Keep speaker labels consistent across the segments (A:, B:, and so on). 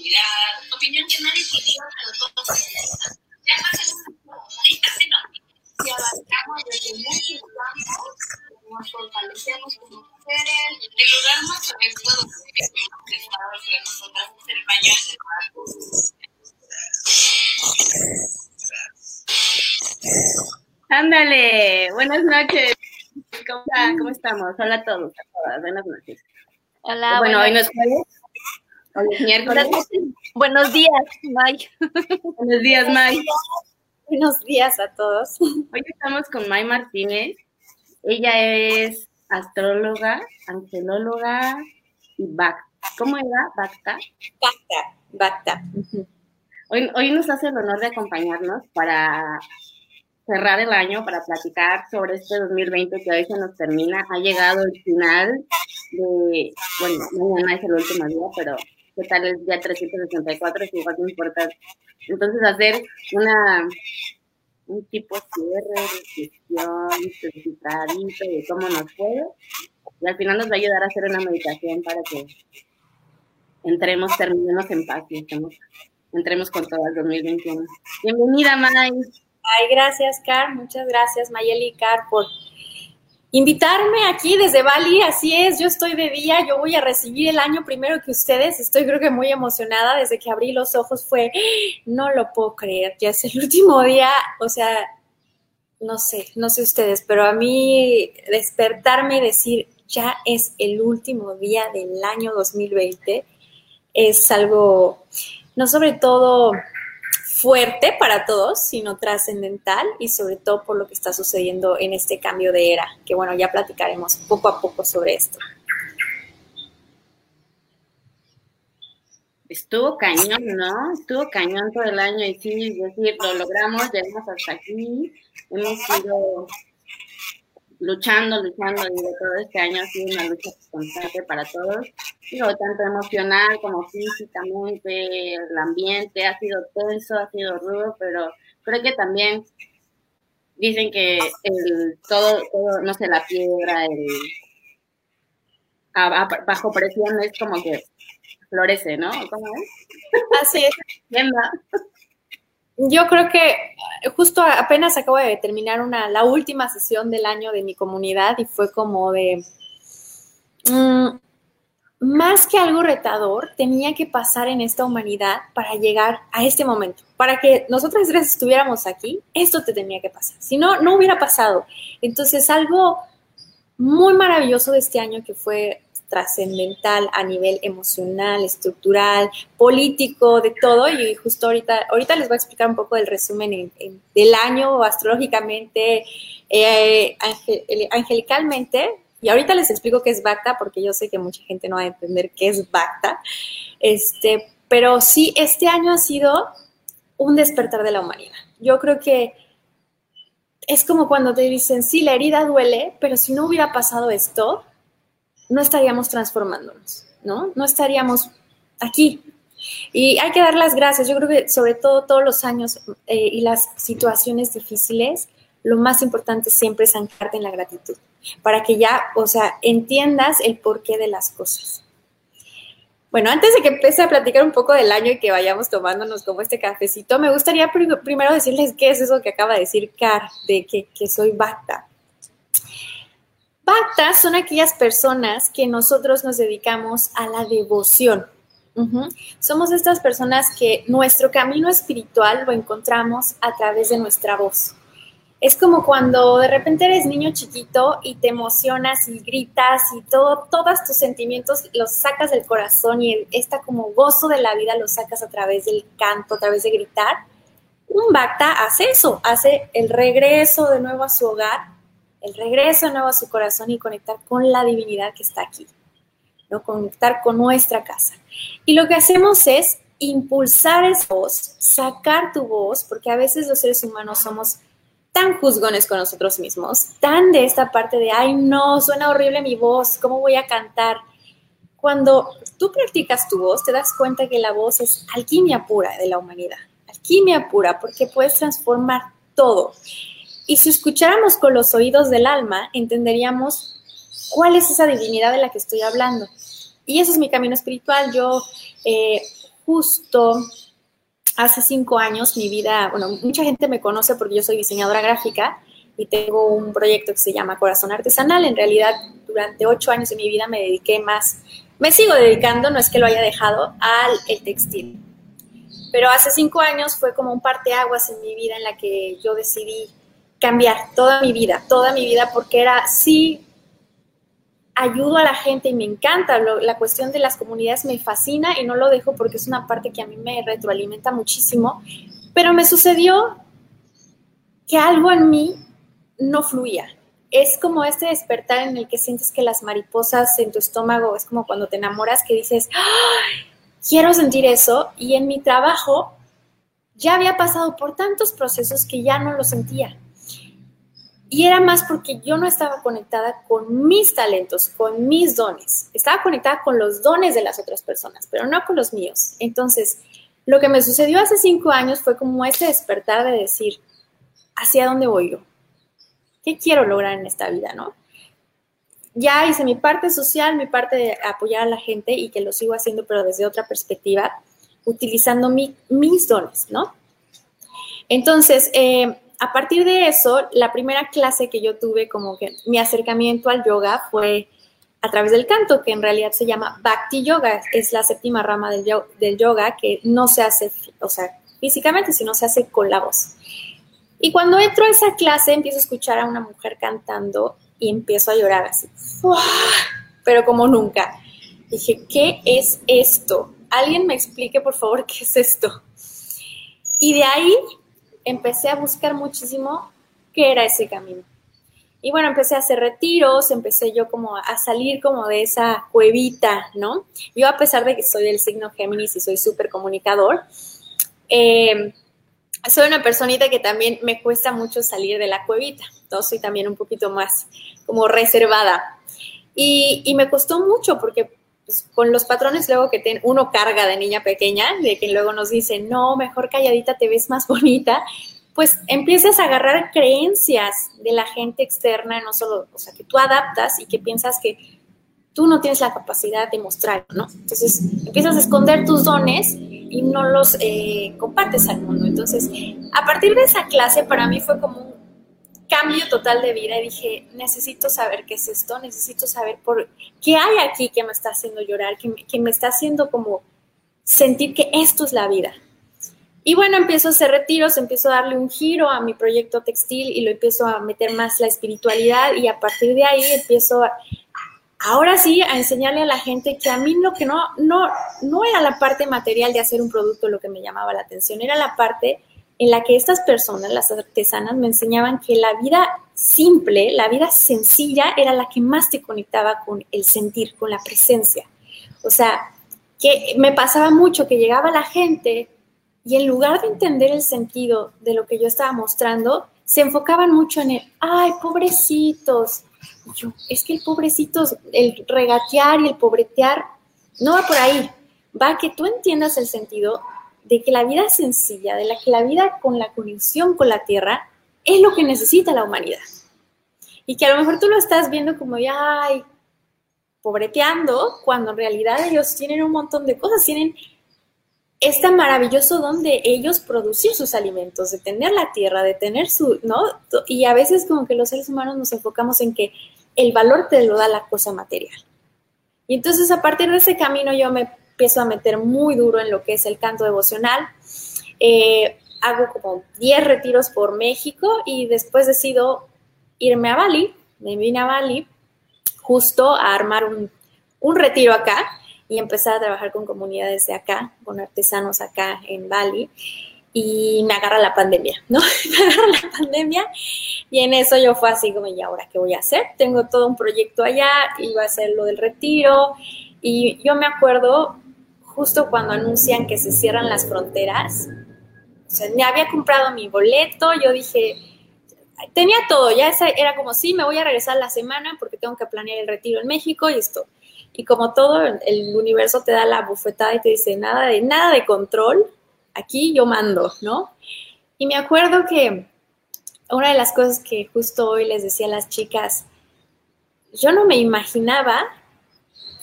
A: Comunidad, opinión que nadie pidió, pero todos. Ya una chela, ya me enojé.
B: Si abarcamos desde muchos campos, nos fortalecemos como mujeres.
A: El lugar más honesto donde hemos estado entre nosotras es el baño en el bar.
C: Ándale, buenas noches. ¿Cómo, están? ¿Cómo estamos? Hola a todos, a todas. Buenas noches.
D: Hola,
C: bueno,
D: buenas-
C: hoy no es jueves. Miércoles.
D: Buenos días, May.
C: Buenos días, May.
D: Buenos días a todos.
C: Hoy estamos con May Martínez. Ella es astróloga, angelóloga y Bacta. ¿Cómo era? Bacta.
D: Bacta, bacta.
C: Hoy, hoy nos hace el honor de acompañarnos para cerrar el año, para platicar sobre este 2020 que hoy se nos termina. Ha llegado el final de, bueno, mañana es el último día, pero ¿qué tal el día 364? Es igual de. Entonces hacer una un tipo cierre, reflexión, centradito de cómo nos fue. Y al final nos va a ayudar a hacer una meditación para que entremos, terminemos en paz y entremos con todo el 2021. Bienvenida, May.
D: Ay, gracias, Car. Muchas gracias, Mayeli y Car, por invitarme aquí desde Bali. Así es, yo estoy de día, yo voy a recibir el año primero que ustedes. Estoy creo que muy emocionada. Desde que abrí los ojos fue, no lo puedo creer, ya es el último día. O sea, no sé, no sé ustedes, pero a mí despertarme y decir, ya es el último día del año 2020 es algo, no sobre todo fuerte para todos, sino trascendental y sobre todo por lo que está sucediendo en este cambio de era, que bueno, ya platicaremos poco a poco sobre esto.
C: Estuvo cañón, ¿no? Estuvo cañón todo el año y sí, es decir, lo logramos, llegamos hasta aquí, hemos ido luchando, luchando, digo, todo este año ha sido una lucha constante para todos, digo, tanto emocional como físicamente, el ambiente ha sido tenso, ha sido rudo, pero creo que también dicen que el todo, todo no sé, la piedra, el a- a- bajo presión es como que florece, ¿no? ¿Cómo es?
D: Así es. Yo creo que justo apenas acabo de terminar una, la última sesión del año de mi comunidad y fue como de, mm, más que algo retador, tenía que pasar en esta humanidad para llegar a este momento. Para que nosotras tres estuviéramos aquí, esto te tenía que pasar. Si no, no hubiera pasado. Entonces, algo muy maravilloso de este año que fue trascendental a nivel emocional, estructural, político, de todo. Y justo ahorita, ahorita les voy a explicar un poco del resumen en- en- del año astrológicamente, eh, eh, angelicalmente. Y ahorita les explico qué es Bacta, porque yo sé que mucha gente no va a entender qué es Bacta. Este, pero sí, este año ha sido un despertar de la humanidad. Yo creo que es como cuando te dicen, sí, la herida duele, pero si no hubiera pasado esto, no estaríamos transformándonos, ¿no? No estaríamos aquí. Y hay que dar las gracias. Yo creo que sobre todo todos los años eh, y las situaciones difíciles, lo más importante siempre es anclarte en la gratitud, para que ya, o sea, entiendas el porqué de las cosas. Bueno, antes de que empiece a platicar un poco del año y que vayamos tomándonos como este cafecito, me gustaría pri- primero decirles qué es eso que acaba de decir Car, de que, soy Bacta. Son aquellas personas que nosotros nos dedicamos a la devoción. Somos estas personas que nuestro camino espiritual lo encontramos a través de nuestra voz. Es como cuando de repente eres niño chiquito y te emocionas y gritas y todo, todos tus sentimientos los sacas del corazón y esta como gozo de la vida lo sacas a través del canto, a través de gritar. Un Bacta hace eso, hace el regreso de nuevo a su hogar, el regreso nuevo a su corazón y conectar con la divinidad que está aquí, ¿no? Conectar con nuestra casa. Y lo que hacemos es impulsar esa voz, sacar tu voz, porque a veces los seres humanos somos tan juzgones con nosotros mismos, tan de esta parte de, ay, no, suena horrible mi voz, ¿cómo voy a cantar? Cuando tú practicas tu voz, te das cuenta que la voz es alquimia pura de la humanidad, alquimia pura, porque puedes transformar todo. Y si escucháramos con los oídos del alma, entenderíamos cuál es esa divinidad de la que estoy hablando. Y eso es mi camino espiritual. Yo eh, justo hace cinco años mi vida, bueno, mucha gente me conoce porque yo soy diseñadora gráfica y tengo un proyecto que se llama Corazón Artesanal. En realidad, durante ocho años de mi vida me dediqué más, me sigo dedicando, no es que lo haya dejado, al el textil. Pero hace cinco años fue como un parteaguas en mi vida en la que yo decidí cambiar toda mi vida, toda mi vida, porque era, sí, ayudo a la gente y me encanta. la cuestión de las comunidades me fascina y no lo dejo porque es una parte que a mí me retroalimenta muchísimo. Pero me sucedió que algo en mí no fluía. Es como este despertar en el que sientes que las mariposas en tu estómago, es como cuando te enamoras que dices, quiero sentir eso. Y en mi trabajo ya había pasado por tantos procesos que ya no lo sentía. Y era más porque yo no estaba conectada con mis talentos, con mis dones. Estaba conectada con los dones de las otras personas, pero no con los míos. Entonces, lo que me sucedió hace cinco años fue como este despertar de decir, ¿hacia dónde voy yo? ¿Qué quiero lograr en esta vida, no? Ya hice mi parte social, mi parte de apoyar a la gente y que lo sigo haciendo, pero desde otra perspectiva, utilizando mis dones, ¿no? Entonces, eh, a partir de eso, la primera clase que yo tuve, como que mi acercamiento al yoga fue a través del canto, que en realidad se llama Bhakti Yoga, es la séptima rama del, yoga que no se hace, o sea, físicamente, sino se hace con la voz. Y cuando entro a esa clase, empiezo a escuchar a una mujer cantando y empiezo a llorar así, pero como nunca. Dije, ¿qué es esto? Alguien me explique, por favor, qué es esto. Y de ahí empecé a buscar muchísimo qué era ese camino. Y bueno, empecé a hacer retiros, empecé yo como a salir como de esa cuevita, ¿no? Yo a pesar de que soy del signo Géminis y soy súper comunicador, eh, soy una personita que también me cuesta mucho salir de la cuevita. Entonces soy también un poquito más como reservada. Y, y me costó mucho porque con los patrones luego que uno carga de niña pequeña, de que luego nos dicen, no, mejor calladita te ves más bonita, pues empiezas a agarrar creencias de la gente externa, no solo, o sea, que tú adaptas y que piensas que tú no tienes la capacidad de mostrarlo, ¿no? Entonces empiezas a esconder tus dones y no los eh, compartes al mundo. Entonces, a partir de esa clase para mí fue como un cambio total de vida y dije, necesito saber qué es esto, necesito saber por qué hay aquí que me está haciendo llorar, que me, que me está haciendo como sentir que esto es la vida. Y bueno, empiezo a hacer retiros, empiezo a darle un giro a mi proyecto textil y lo empiezo a meter más la espiritualidad y a partir de ahí empiezo ahora sí a enseñarle a la gente que a mí lo que no, no, no era la parte material de hacer un producto lo que me llamaba la atención, era la parte en la que estas personas, las artesanas, me enseñaban que la vida simple, la vida sencilla era la que más te conectaba con el sentir, con la presencia. O sea, que me pasaba mucho que llegaba la gente y en lugar de entender el sentido de lo que yo estaba mostrando, se enfocaban mucho en el, ay, pobrecitos. yo, es que el pobrecitos, el regatear y el pobretear, no va por ahí. Va que tú entiendas el sentido de que la vida sencilla, de la que la vida con la conexión con la tierra es lo que necesita la humanidad. Y que a lo mejor tú lo estás viendo como ya, ay, pobreteando, cuando en realidad ellos tienen un montón de cosas, tienen este maravilloso don de ellos producir sus alimentos, de tener la tierra, de tener su, ¿no? Y a veces como que los seres humanos nos enfocamos en que el valor te lo da la cosa material. Y entonces a partir de ese camino yo me empiezo a meter muy duro en lo que es el canto devocional. Eh, hago como 10 retiros por México y después decido irme a Bali. Me vine a Bali justo a armar un, un retiro acá y empezar a trabajar con comunidades de acá, con artesanos acá en Bali. Y me agarra la pandemia, ¿no? me agarra la pandemia y en eso yo fue así como, ¿y ahora qué voy a hacer? Tengo todo un proyecto allá, iba a hacer lo del retiro y yo me acuerdo justo cuando anuncian que se cierran las fronteras. O me había comprado mi boleto, yo dije, tenía todo, ya era como, sí, me voy a regresar la semana porque tengo que planear el retiro en México y esto. Y como todo, el universo te da la bufetada y te dice, nada de, nada de control, aquí yo mando, ¿no? Y me acuerdo que una de las cosas que justo hoy les decía a las chicas, yo no me imaginaba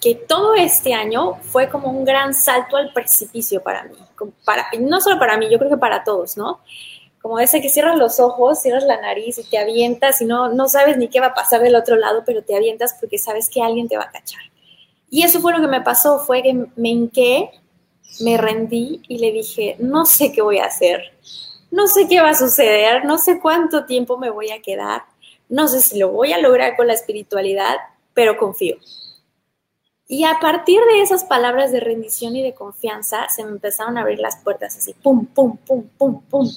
D: que todo este año fue como un gran salto al precipicio para mí, no solo para mí, yo creo que para todos, ¿no? Como ese que cierras los ojos, cierras la nariz y te avientas y no, no sabes ni qué va a pasar del otro lado, pero te avientas porque sabes que alguien te va a cachar. Y eso fue lo que me pasó, fue que me hinqué, me rendí y le dije, no sé qué voy a hacer, no sé qué va a suceder, no sé cuánto tiempo me voy a quedar, no sé si lo voy a lograr con la espiritualidad, pero confío. Y a partir de esas palabras de rendición y de confianza, se me empezaron a abrir las puertas así, pum, pum, pum, pum, pum.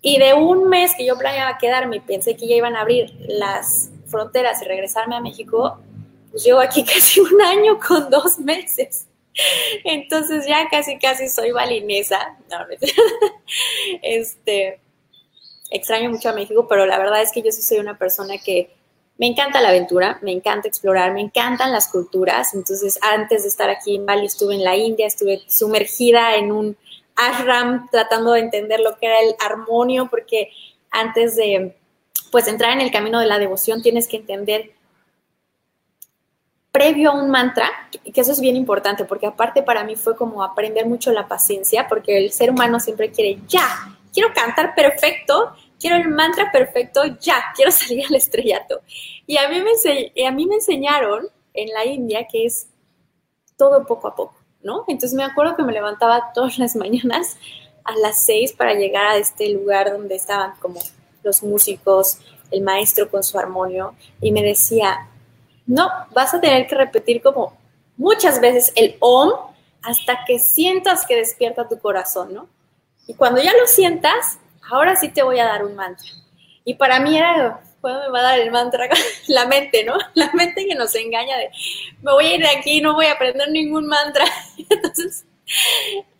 D: Y de un mes que yo planeaba quedarme y pensé que ya iban a abrir las fronteras y regresarme a México, pues llevo aquí casi un año con dos meses. Entonces ya casi, casi soy balinesa. No, este, extraño mucho a México, pero la verdad es que yo sí soy una persona que me encanta la aventura, me encanta explorar, me encantan las culturas. Entonces, antes de estar aquí en Bali, estuve en la India, estuve sumergida en un ashram tratando de entender lo que era el armonio, porque antes de pues entrar en el camino de la devoción tienes que entender previo a un mantra, que eso es bien importante, porque aparte para mí fue como aprender mucho la paciencia, porque el ser humano siempre quiere ya, quiero cantar perfecto, quiero el mantra perfecto, ya, quiero salir al estrellato. Y a mí me, a mí me enseñaron en la India que es todo poco a poco, ¿no? Entonces me acuerdo que me levantaba todas las mañanas a las seis para llegar a este lugar donde estaban como los músicos, el maestro con su armonio, y me decía, no, vas a tener que repetir como muchas veces el OM hasta que sientas que despierta tu corazón, ¿no? Y cuando ya lo sientas, ahora sí te voy a dar un mantra. Y para mí era, ¿cuándo me va a dar el mantra? La mente, ¿no? La mente que nos engaña de, me voy a ir de aquí, no voy a aprender ningún mantra. Entonces,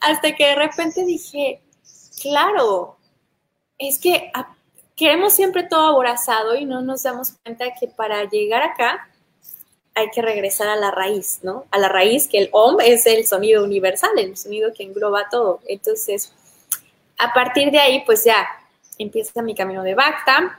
D: hasta que de repente dije, claro, es que queremos siempre todo aborazado y no nos damos cuenta que para llegar acá hay que regresar a la raíz, ¿no? A la raíz que el OM es el sonido universal, el sonido que engloba todo. Entonces, a partir de ahí, pues ya empieza mi camino de Bacta.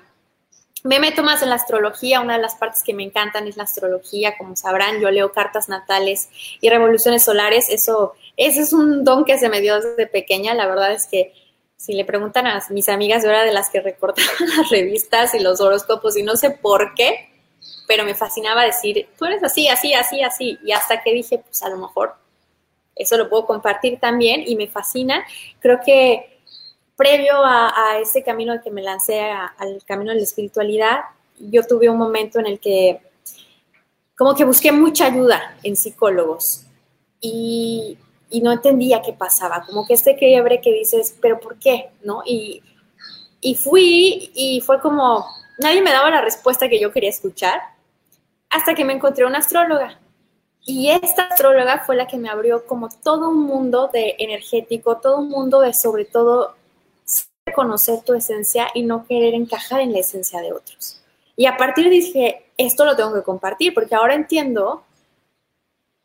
D: Me meto más en la astrología, una de las partes que me encantan es la astrología, como sabrán, yo leo cartas natales y revoluciones solares, eso, ese es un don que se me dio desde pequeña, la verdad es que si le preguntan a mis amigas, yo era de las que recortaban las revistas y los horóscopos y no sé por qué, pero me fascinaba decir, tú eres así, así, así, así, y hasta que dije, pues a lo mejor eso lo puedo compartir también y me fascina. Creo que previo a, ese camino que me lancé, al camino de la espiritualidad, yo tuve un momento en el que como que busqué mucha ayuda en psicólogos y, y no entendía qué pasaba, como que este quiebre que dices, pero ¿por qué? ¿No? Y, y fui y fue como, nadie me daba la respuesta que yo quería escuchar hasta que me encontré una astróloga. Y esta astróloga fue la que me abrió como todo un mundo de energético, todo un mundo de sobre todo conocer tu esencia y no querer encajar en la esencia de otros. Y a partir dije, esto lo tengo que compartir porque ahora entiendo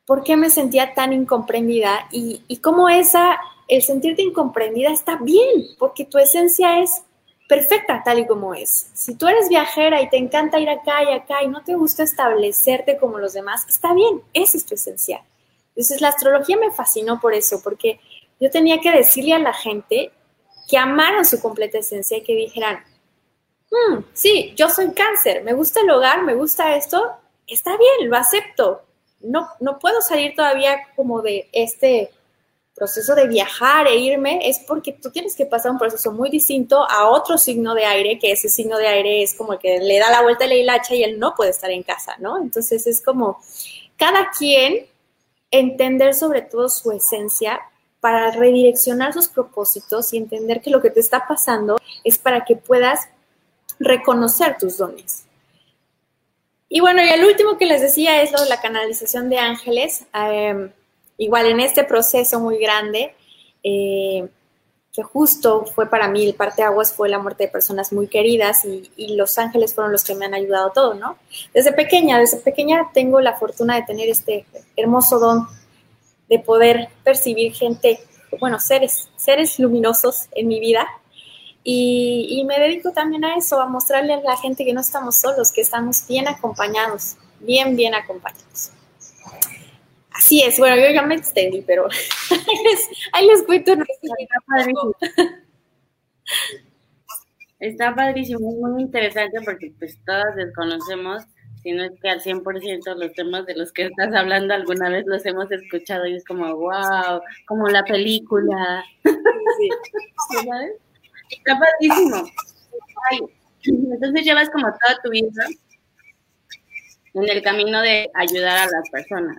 D: por qué me sentía tan incomprendida y, y cómo esa, el sentirte incomprendida está bien, porque tu esencia es perfecta tal y como es. Si tú eres viajera y te encanta ir acá y acá y no te gusta establecerte como los demás, está bien, es tu esencia. Entonces la astrología me fascinó por eso, porque yo tenía que decirle a la gente que amaran su completa esencia y que dijeran, hmm, sí, yo soy cáncer, me gusta el hogar, me gusta esto, está bien, lo acepto. No, no puedo salir todavía como de este proceso de viajar e irme es porque tú tienes que pasar un proceso muy distinto a otro signo de aire, que ese signo de aire es como el que le da la vuelta a la hilacha y él no puede estar en casa, ¿no? Entonces es como cada quien entender sobre todo su esencia para redireccionar sus propósitos y entender que lo que te está pasando es para que puedas reconocer tus dones. Y bueno, y el último que les decía es lo de la canalización de ángeles. Eh, igual en este proceso muy grande, eh, que justo fue para mí el parte aguas fue la muerte de personas muy queridas y, y, los ángeles fueron los que me han ayudado todo, ¿no? Desde pequeña, desde pequeña tengo la fortuna de tener este hermoso don de poder percibir gente, bueno, seres, seres luminosos en mi vida. Y, me dedico también a eso, a mostrarle a la gente que no estamos solos, que estamos bien acompañados, bien, bien acompañados. Así es, bueno, yo ya me extendí, pero ahí les, ahí les cuento.
C: Está padrísimo. Está padrísimo, muy interesante porque pues todas desconocemos, si no es que al 100% los temas de los que estás hablando alguna vez los hemos escuchado y es como, wow, como la película. Sí. ¿Sabes? Está padrísimo. Ay, entonces llevas como toda tu vida en el camino de ayudar a las personas.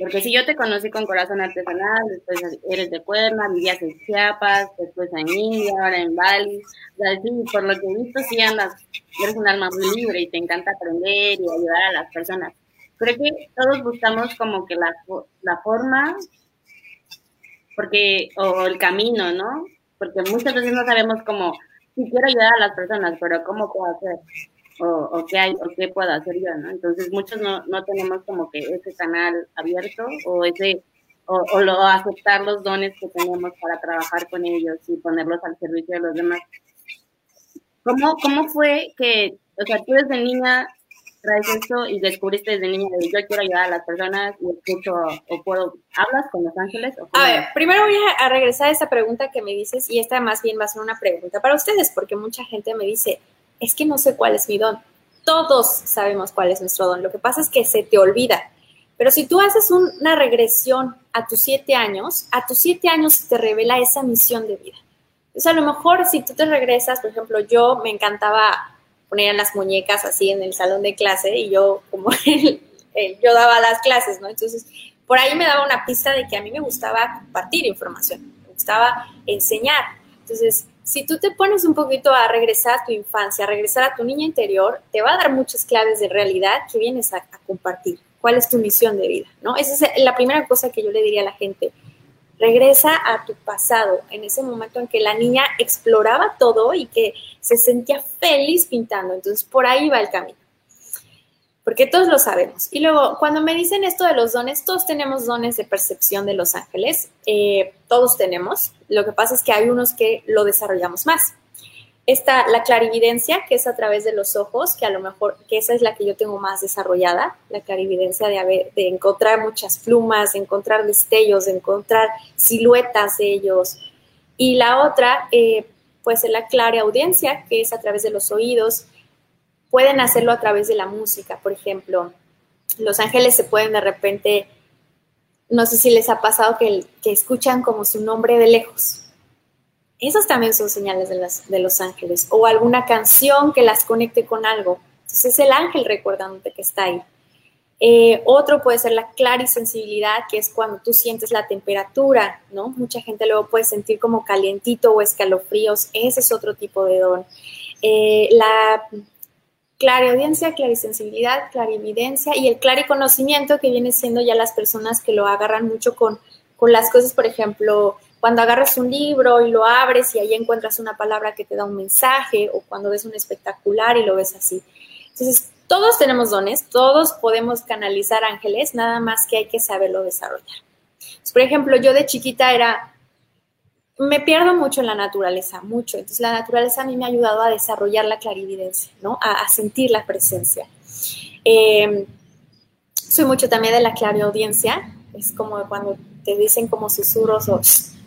C: Porque si yo te conocí con corazón artesanal, después eres de Cuerna, vivías en Chiapas, después en India, ahora en Bali. O sea, sí, por lo que he visto, sí andas, eres un alma muy libre y te encanta aprender y ayudar a las personas. Creo que todos buscamos como que la, la forma, porque, o el camino, ¿no? Porque muchas veces no sabemos cómo, si quiero ayudar a las personas, pero ¿cómo puedo hacer? O, o, qué hay o qué puedo hacer yo, ¿no? Entonces muchos no, no tenemos como que ese canal abierto o ese o, o lo, aceptar los dones que tenemos para trabajar con ellos y ponerlos al servicio de los demás. ¿Cómo, cómo fue que, o sea, tú desde niña traes esto y descubriste desde niña de yo quiero ayudar a las personas y escucho o puedo, hablas con los ángeles? O
D: a ver, primero voy a, a regresar a esa pregunta que me dices y esta más bien va a ser una pregunta para ustedes porque mucha gente me dice, es que no sé cuál es mi don. Todos sabemos cuál es nuestro don. Lo que pasa es que se te olvida. Pero si tú haces una regresión a tus siete años, a tus siete años te revela esa misión de vida. Entonces, a lo mejor si tú te regresas, por ejemplo, yo me encantaba poner las muñecas así en el salón de clase y yo, como él, yo daba las clases, ¿no? Entonces, por ahí me daba una pista de que a mí me gustaba compartir información, me gustaba enseñar. Entonces, si tú te pones un poquito a regresar a tu infancia, a regresar a tu niña interior, te va a dar muchas claves de realidad que vienes a, compartir. ¿Cuál es tu misión de vida? ¿no? Esa es la primera cosa que yo le diría a la gente. Regresa a tu pasado, en ese momento en que la niña exploraba todo y que se sentía feliz pintando. Entonces, por ahí va el camino porque todos lo sabemos. Y luego, cuando me dicen esto de los dones, todos tenemos dones de percepción de los ángeles, eh, todos tenemos. Lo que pasa es que hay unos que lo desarrollamos más. Está la clarividencia, que es a través de los ojos, que a lo mejor, que esa es la que yo tengo más desarrollada, la clarividencia de, haber, de encontrar muchas plumas, de encontrar destellos, de encontrar siluetas de ellos. Y la otra, eh, pues es la clareaudiencia, que es a través de los oídos, pueden hacerlo a través de la música, por ejemplo. Los ángeles se pueden de repente, no sé si les ha pasado que, que escuchan como su nombre de lejos. Esos también son señales de, las, de los ángeles. O alguna canción que las conecte con algo. Entonces es el ángel recordándote que está ahí. Eh, otro puede ser la clarisensibilidad, que es cuando tú sientes la temperatura, ¿no? Mucha gente luego puede sentir como calientito o escalofríos. Ese es otro tipo de don. Eh, la clariaudiencia, clarisensibilidad, clarividencia y el clariconocimiento que viene siendo ya las personas que lo agarran mucho con, con las cosas, por ejemplo, cuando agarras un libro y lo abres y ahí encuentras una palabra que te da un mensaje o cuando ves un espectacular y lo ves así. Entonces, todos tenemos dones, todos podemos canalizar ángeles, nada más que hay que saberlo desarrollar. Por ejemplo, yo de chiquita era me pierdo mucho en la naturaleza, mucho. Entonces la naturaleza a mí me ha ayudado a desarrollar la clarividencia, ¿no? A, sentir la presencia. Eh, soy mucho también de la clariaudiencia, es como cuando te dicen como susurros o,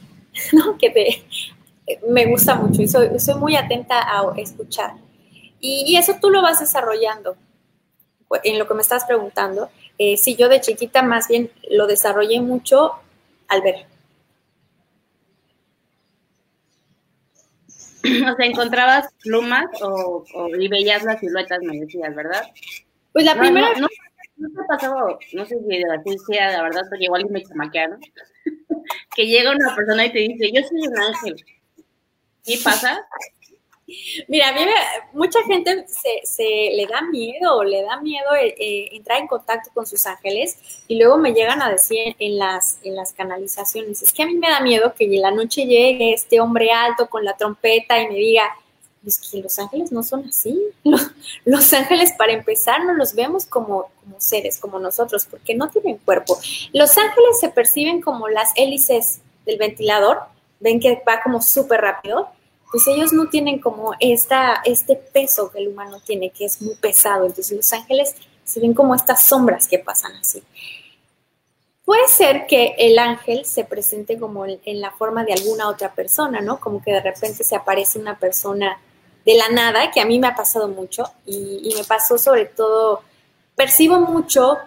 D: ¿no? Que te, me gusta mucho y soy, muy atenta a escuchar. Y, eso tú lo vas desarrollando. En lo que me estás preguntando, eh, si yo de chiquita más bien lo desarrollé mucho al ver,
C: o sea, encontrabas plumas o, o, y veías las siluetas, me decías, ¿verdad?
D: Pues la
C: no,
D: primera...
C: No, no, no, te no sé si así sea, la verdad, porque igual me chamaquearon, que llega una persona y te dice, yo soy un ángel. ¿Qué pasa?
D: Mira, a mí me- mucha gente se, le da miedo, le da miedo eh, eh, entrar en contacto con sus ángeles y luego me llegan a decir en las, en las canalizaciones, es que a mí me da miedo que en la noche llegue este hombre alto con la trompeta y me diga, es que los ángeles no son así. Los, los ángeles, para empezar, no los vemos como, como seres, como nosotros, porque no tienen cuerpo. Los ángeles se perciben como las hélices del ventilador, ven que va como súper rápido, pues ellos no tienen como esta, este peso que el humano tiene, que es muy pesado. Entonces los ángeles se ven como estas sombras que pasan así. Puede ser que el ángel se presente como en, la forma de alguna otra persona, ¿no? Como que de repente se aparece una persona de la nada, que a mí me ha pasado mucho y, y me pasó sobre todo, percibo mucho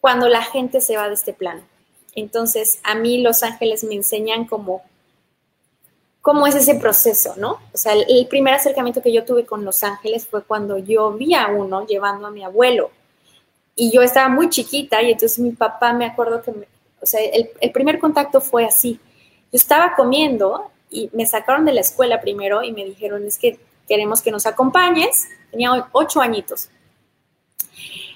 D: cuando la gente se va de este plano. Entonces, a mí los ángeles me enseñan como cómo es ese proceso, ¿no? O sea, el, primer acercamiento que yo tuve con los ángeles fue cuando yo vi a uno llevando a mi abuelo. Y yo estaba muy chiquita y entonces mi papá me acuerdo que, me- o sea, el, el primer contacto fue así. Yo estaba comiendo y me sacaron de la escuela primero y me dijeron, es que queremos que nos acompañes. Tenía ocho añitos.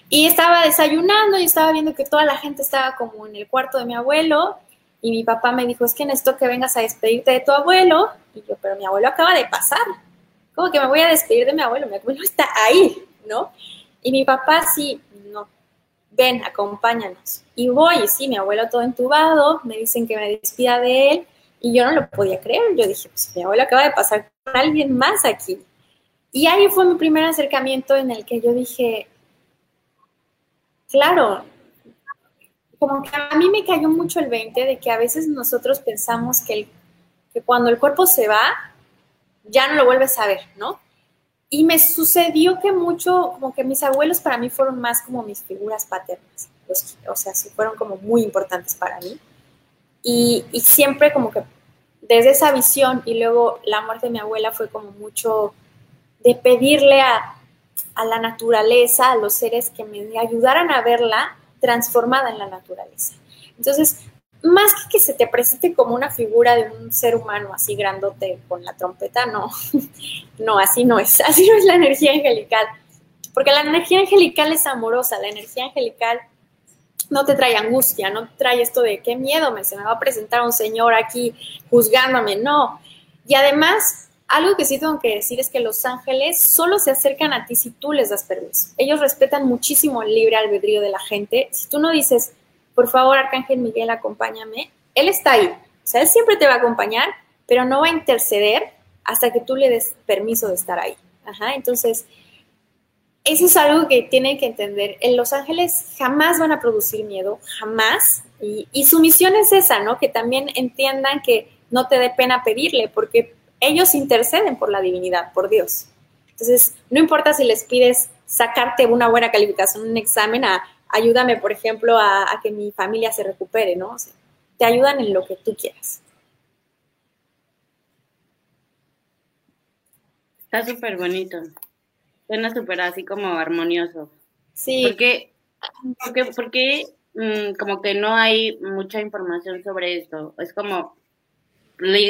D: Y estaba desayunando y estaba viendo que toda la gente estaba como en el cuarto de mi abuelo y mi papá me dijo, es que necesito que vengas a despedirte de tu abuelo. Y yo, pero mi abuelo acaba de pasar. ¿Cómo que me voy a despedir de mi abuelo? Mi abuelo está ahí, ¿no? Y mi papá sí, no, ven, acompáñanos. Y voy, y sí, mi abuelo todo entubado, me dicen que me despida de él y yo no lo podía creer. Yo dije, pues mi abuelo acaba de pasar con alguien más aquí. Y ahí fue mi primer acercamiento en el que yo dije, claro, como que a mí me cayó mucho el 20 de que a veces nosotros pensamos que, el- que cuando el cuerpo se va, ya no lo vuelves a ver, ¿no? Y me sucedió que mucho, como que mis abuelos para mí fueron más como mis figuras paternas, los- o sea, sí fueron como muy importantes para mí. Y, y siempre como que desde esa visión y luego la muerte de mi abuela fue como mucho de pedirle a, a la naturaleza, a los seres que me ayudaran a verla transformada en la naturaleza. Entonces, más que que se te presente como una figura de un ser humano así grandote con la trompeta, no, no, así no es, así no es la energía angelical, porque la energía angelical es amorosa, la energía angelical no te trae angustia, no trae esto de qué miedo, me, se me va a presentar un señor aquí juzgándome, no. Y además, algo que sí tengo que decir es que los ángeles solo se acercan a ti si tú les das permiso. Ellos respetan muchísimo el libre albedrío de la gente. Si tú no dices, por favor, Arcángel Miguel, acompáñame, él está ahí. O sea, él siempre te va a acompañar, pero no va a interceder hasta que tú le des permiso de estar ahí. Entonces, eso es algo que tienen que entender. En Los Ángeles jamás van a producir miedo, jamás. Y, y su misión es esa, ¿no? Que también entiendan que no te dé pena pedirle, porque ellos interceden por la divinidad, por Dios. Entonces, no importa si les pides sacarte una buena calificación un examen, a, ayúdame, por ejemplo, a, a, que mi familia se recupere, ¿no? O sea, te ayudan en lo que tú quieras.
C: Está súper bonito. Suena súper así como armonioso.
D: Sí.
C: Porque, porque, porque mmm, como que no hay mucha información sobre esto. Es como,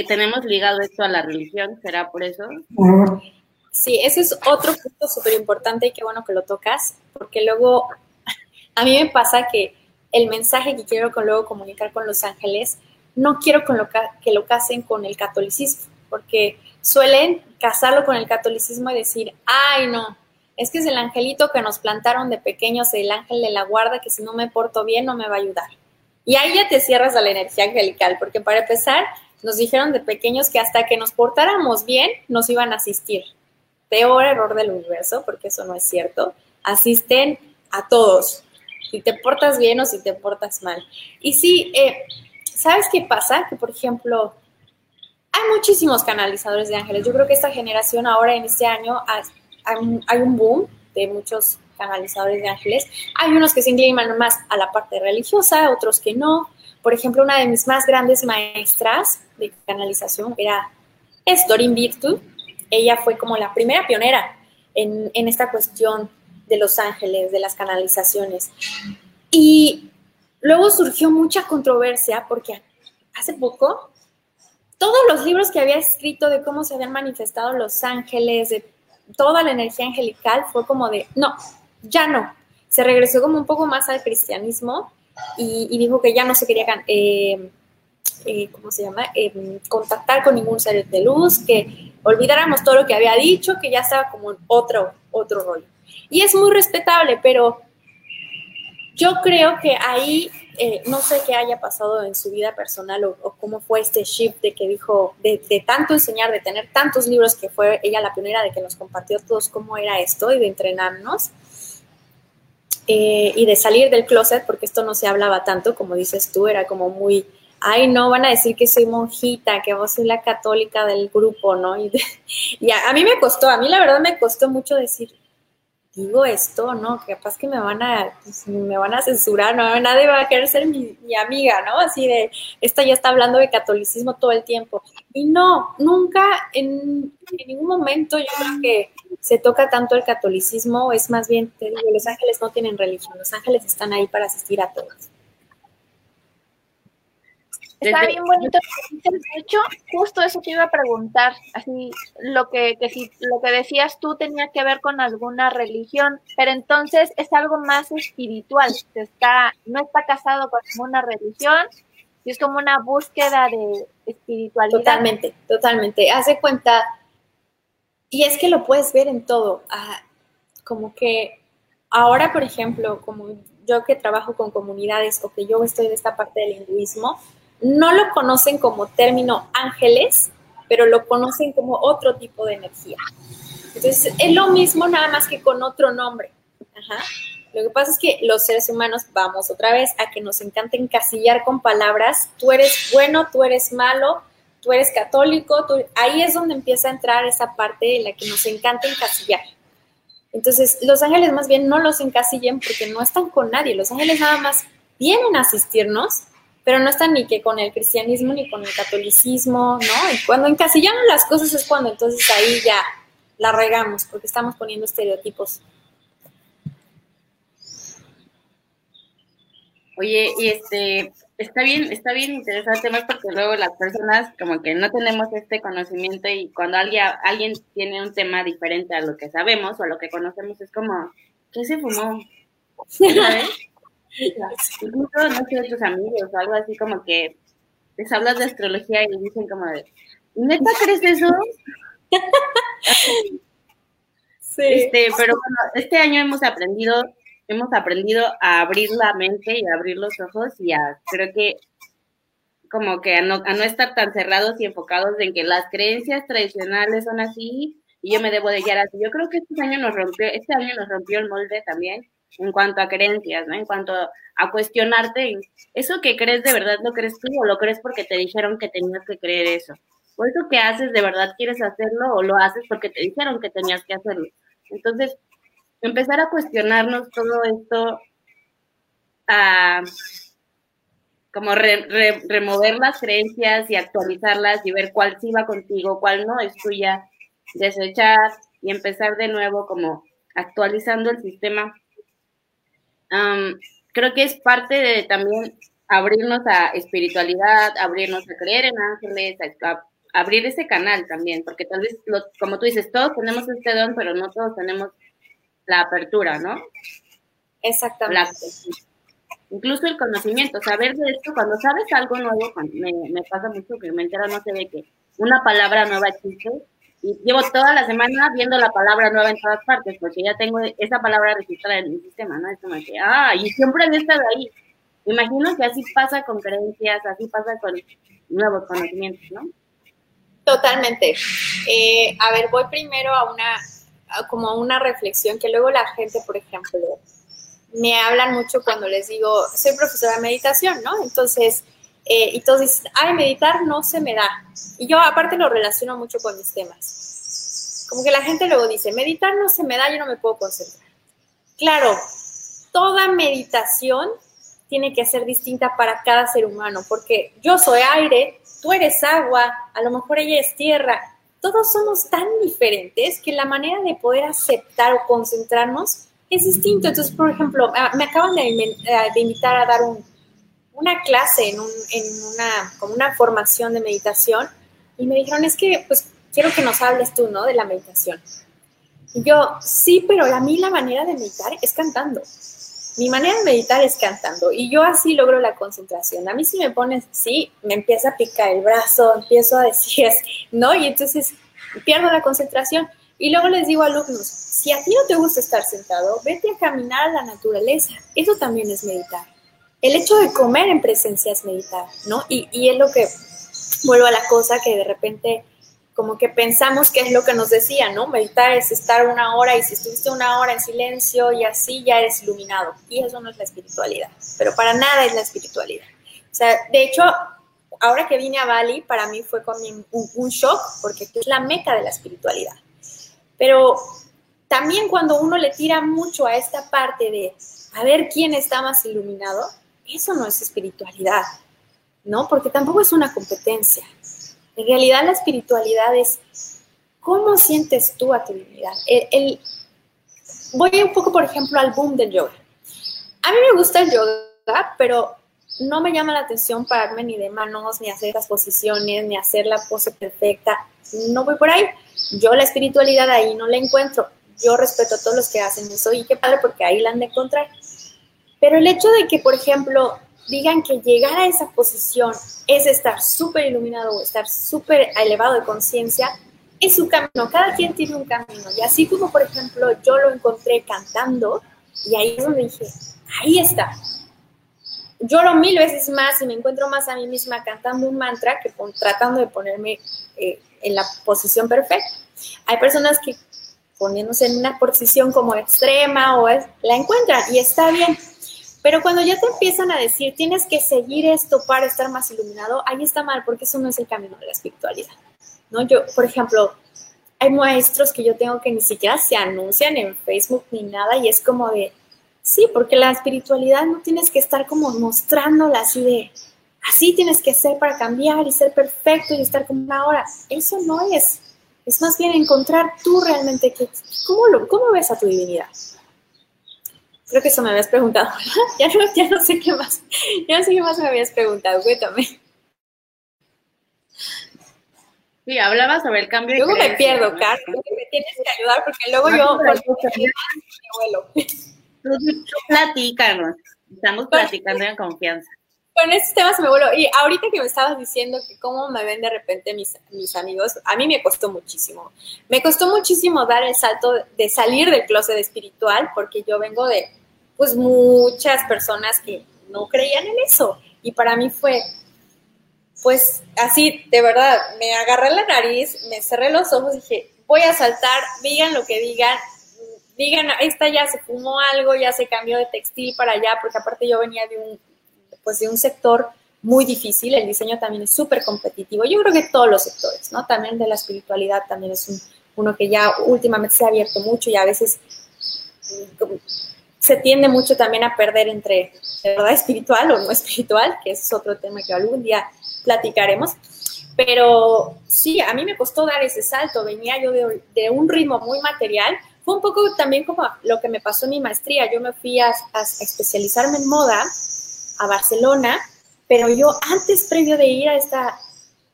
C: tenemos ligado esto a la religión, ¿será por eso?
D: Sí, ese es otro punto súper importante y qué bueno que lo tocas, porque luego a mí me pasa que el mensaje que quiero con, luego comunicar con los ángeles, no quiero con lo que lo casen con el catolicismo, porque suelen casarlo con el catolicismo y decir, ay no, es que es el angelito que nos plantaron de pequeños, el ángel de la guarda, que si no me porto bien no me va a ayudar. Y ahí ya te cierras a la energía angelical, porque para empezar, nos dijeron de pequeños que hasta que nos portáramos bien, nos iban a asistir. Peor error del universo, porque eso no es cierto. Asisten a todos, si te portas bien o si te portas mal. Y sí, eh, ¿sabes qué pasa? Que, por ejemplo, hay muchísimos canalizadores de ángeles. Yo creo que esta generación ahora, en este año, hay un boom de muchos canalizadores de ángeles. Hay unos que se inclinan más a la parte religiosa, otros que no. Por ejemplo, una de mis más grandes maestras de canalización era es Dorin Virtu. Ella fue como la primera pionera en, en esta cuestión de los ángeles, de las canalizaciones. Y luego surgió mucha controversia porque hace poco todos los libros que había escrito de cómo se habían manifestado los ángeles, de toda la energía angelical, fue como de, no, ya no. Se regresó como un poco más al cristianismo y, dijo que ya no se quería, eh, eh, ¿cómo se llama? Eh, contactar con ningún ser de luz, que olvidáramos todo lo que había dicho, que ya estaba como otro, otro rollo. Y es muy respetable, pero yo creo que ahí eh, no sé qué haya pasado en su vida personal o, cómo fue este shift de que dijo, de, tanto enseñar, de tener tantos libros, que fue ella la pionera de que nos compartió todos cómo era esto y de entrenarnos. Eh, y de salir del closet, porque esto no se hablaba tanto, como dices tú, era como muy, ay, no, van a decir que soy monjita, que vos soy la católica del grupo, ¿no? Y, y a, mí me costó, a mí la verdad me costó mucho decir, digo esto, ¿no? Capaz que me van a, pues, me van a censurar, no, nadie va a querer ser mi, amiga, ¿no? Así de, esta ya está hablando de catolicismo todo el tiempo. Y no, nunca, en, ningún momento yo creo que se toca tanto el catolicismo, es más bien, te digo, los ángeles no tienen religión, los ángeles están ahí para asistir a todos.
B: Está bien bonito. De hecho, justo eso te iba a preguntar. Así, lo que, que si lo que decías tú tenía que ver con alguna religión, pero entonces es algo más espiritual. Está, no está casado con una religión, y es como una búsqueda de espiritualidad.
D: Totalmente, totalmente. Hace cuenta, y es que lo puedes ver en todo. Ah, como que ahora, por ejemplo, como yo que trabajo con comunidades o que yo estoy de esta parte del hinduismo, no lo conocen como término ángeles, pero lo conocen como otro tipo de energía. Entonces, es lo mismo nada más que con otro nombre. Lo que pasa es que los seres humanos vamos otra vez a que nos encanta encasillar con palabras, tú eres bueno, tú eres malo, tú eres católico, ahí es donde empieza a entrar esa parte en la que nos encanta encasillar. Entonces, los ángeles más bien no los encasillen porque no están con nadie, los ángeles nada más vienen a asistirnos pero no están ni que con el cristianismo ni con el catolicismo, ¿no? Y cuando encasillamos las cosas es cuando entonces ahí ya la regamos, porque estamos poniendo estereotipos.
C: Oye, y este, está bien, está bien interesante más porque luego las personas como que no tenemos este conocimiento y cuando alguien, alguien tiene un tema diferente a lo que sabemos o a lo que conocemos es como, ¿qué se fumó? ¿Sabes? Incluso, no sé, tus amigos o algo así como que les hablas de astrología y dicen como de, ¿neta crees eso? sí. Este, pero bueno, este año hemos aprendido, hemos aprendido a abrir la mente y a abrir los ojos y a, creo que como que a no, a no estar tan cerrados y enfocados en que las creencias tradicionales son así y yo me debo de guiar así. Yo creo que este año nos rompió, este año nos rompió el molde también en cuanto a creencias, ¿no? En cuanto a cuestionarte, ¿eso que crees de verdad lo crees tú o lo crees porque te dijeron que tenías que creer eso? ¿O eso que haces de verdad quieres hacerlo o lo haces porque te dijeron que tenías que hacerlo? Entonces, empezar a cuestionarnos todo esto, a como remover las creencias y actualizarlas y ver cuál sí va contigo, cuál no es tuya, desechar y empezar de nuevo como actualizando el sistema creo que es parte de también abrirnos a espiritualidad, abrirnos a creer en ángeles, a, abrir ese canal también, porque tal vez, como tú dices, todos tenemos este don, pero no todos tenemos la apertura, ¿no?
D: Exactamente.
C: incluso el conocimiento, saber de esto, cuando sabes algo nuevo, me, me pasa mucho que me entero, no se ve que una palabra nueva existe, y llevo toda la semana viendo la palabra nueva en todas partes, porque ya tengo esa palabra registrada en mi sistema, ¿no? Es como que, ah, y siempre había estado ahí. Me imagino que así pasa con creencias, así pasa con nuevos conocimientos, ¿no?
D: Totalmente. Eh, a ver, voy primero a una, como a una reflexión que luego la gente, por ejemplo, me hablan mucho cuando les digo, soy profesora de meditación, ¿no? Entonces, eh, y todos dicen, ay, meditar no se me da. Y yo aparte lo relaciono mucho con mis temas. Como que la gente luego dice, meditar no se me da, yo no me puedo concentrar. Claro, toda meditación tiene que ser distinta para cada ser humano, porque yo soy aire, tú eres agua, a lo mejor ella es tierra. Todos somos tan diferentes que la manera de poder aceptar o concentrarnos es distinto. Entonces, por ejemplo, ah, me acaban de, de invitar a dar un, una clase, en, un, en una, como una formación de meditación, y me dijeron, es que, pues, quiero que nos hables tú, ¿no? De la meditación. Yo, sí, pero a mí la manera de meditar es cantando. Mi manera de meditar es cantando y yo así logro la concentración. A mí si me pones, sí, me empieza a picar el brazo, empiezo a decir, ¿no? Y entonces pierdo la concentración. Y luego les digo a alumnos, si a ti no te gusta estar sentado, vete a caminar a la naturaleza. Eso también es meditar. El hecho de comer en presencia es meditar, ¿no? Y, es lo que vuelvo a la cosa que de repente como que pensamos que es lo que nos decía, ¿no? Meditar es estar una hora y si estuviste una hora en silencio y así ya eres iluminado. Y eso no es la espiritualidad, pero para nada es la espiritualidad. O sea, de hecho, ahora que vine a Bali, para mí fue como un, un shock porque es la meca de la espiritualidad. Pero también cuando uno le tira mucho a esta parte de a ver quién está más iluminado, eso no es espiritualidad, ¿no? Porque tampoco es una competencia. En realidad la espiritualidad es cómo sientes tú a tu divinidad. El, voy un poco, por ejemplo, al boom del yoga. A mí me gusta el yoga, pero no me llama la atención pararme ni de manos, ni hacer las posiciones, ni hacer la pose perfecta. No voy por ahí. Yo la espiritualidad ahí no la encuentro. Yo respeto a todos los que hacen eso y qué padre porque ahí la han de encontrar. Pero el hecho de que, por ejemplo, digan que llegar a esa posición es estar súper iluminado o estar súper elevado de conciencia, es su camino. Cada quien tiene un camino. Y así como, por ejemplo, yo lo encontré cantando, y ahí es donde dije, ahí está. Lloro mil veces más y me encuentro más a mí misma cantando un mantra que tratando de ponerme eh, en la posición perfecta. Hay personas que poniéndose en una posición como extrema o la encuentran y está bien. Pero cuando ya te empiezan a decir, tienes que seguir esto para estar más iluminado, ahí está mal, porque eso no es el camino de la espiritualidad. ¿no? Yo, por ejemplo, hay maestros que yo tengo que ni siquiera se anuncian en Facebook ni nada, y es como de, sí, porque la espiritualidad no tienes que estar como mostrándola así de, así tienes que ser para cambiar y ser perfecto y estar como una hora. Eso no es. Es más bien encontrar tú realmente que, ¿cómo, cómo ves a tu divinidad. Creo que eso me habías preguntado, ya, no, ya no sé qué más, ya no sé qué más me habías preguntado, cuéntame.
C: Sí, hablaba sobre el cambio
D: Luego me pierdo, Carlos, me tienes que ayudar porque luego yo
C: vuelo. Tú, platícanos, estamos platicando en confianza.
D: Con estos temas me vuelo. Y ahorita que me estabas diciendo que cómo me ven de repente mis, mis amigos, a mí me costó muchísimo. Me costó muchísimo dar el salto de salir del closet espiritual porque yo vengo de pues muchas personas que no creían en eso. Y para mí fue, pues así, de verdad, me agarré la nariz, me cerré los ojos y dije, voy a saltar, digan lo que digan, digan, esta ya se fumó algo, ya se cambió de textil para allá, porque aparte yo venía de un, pues de un sector muy difícil, el diseño también es súper competitivo, yo creo que todos los sectores, ¿no? También de la espiritualidad también es un, uno que ya últimamente se ha abierto mucho y a veces se tiende mucho también a perder entre verdad espiritual o no espiritual, que es otro tema que algún día platicaremos. Pero sí, a mí me costó dar ese salto, venía yo de, un ritmo muy material. Fue un poco también como lo que me pasó en mi maestría. Yo me fui a, especializarme en moda a Barcelona, pero yo antes, previo de ir a esta,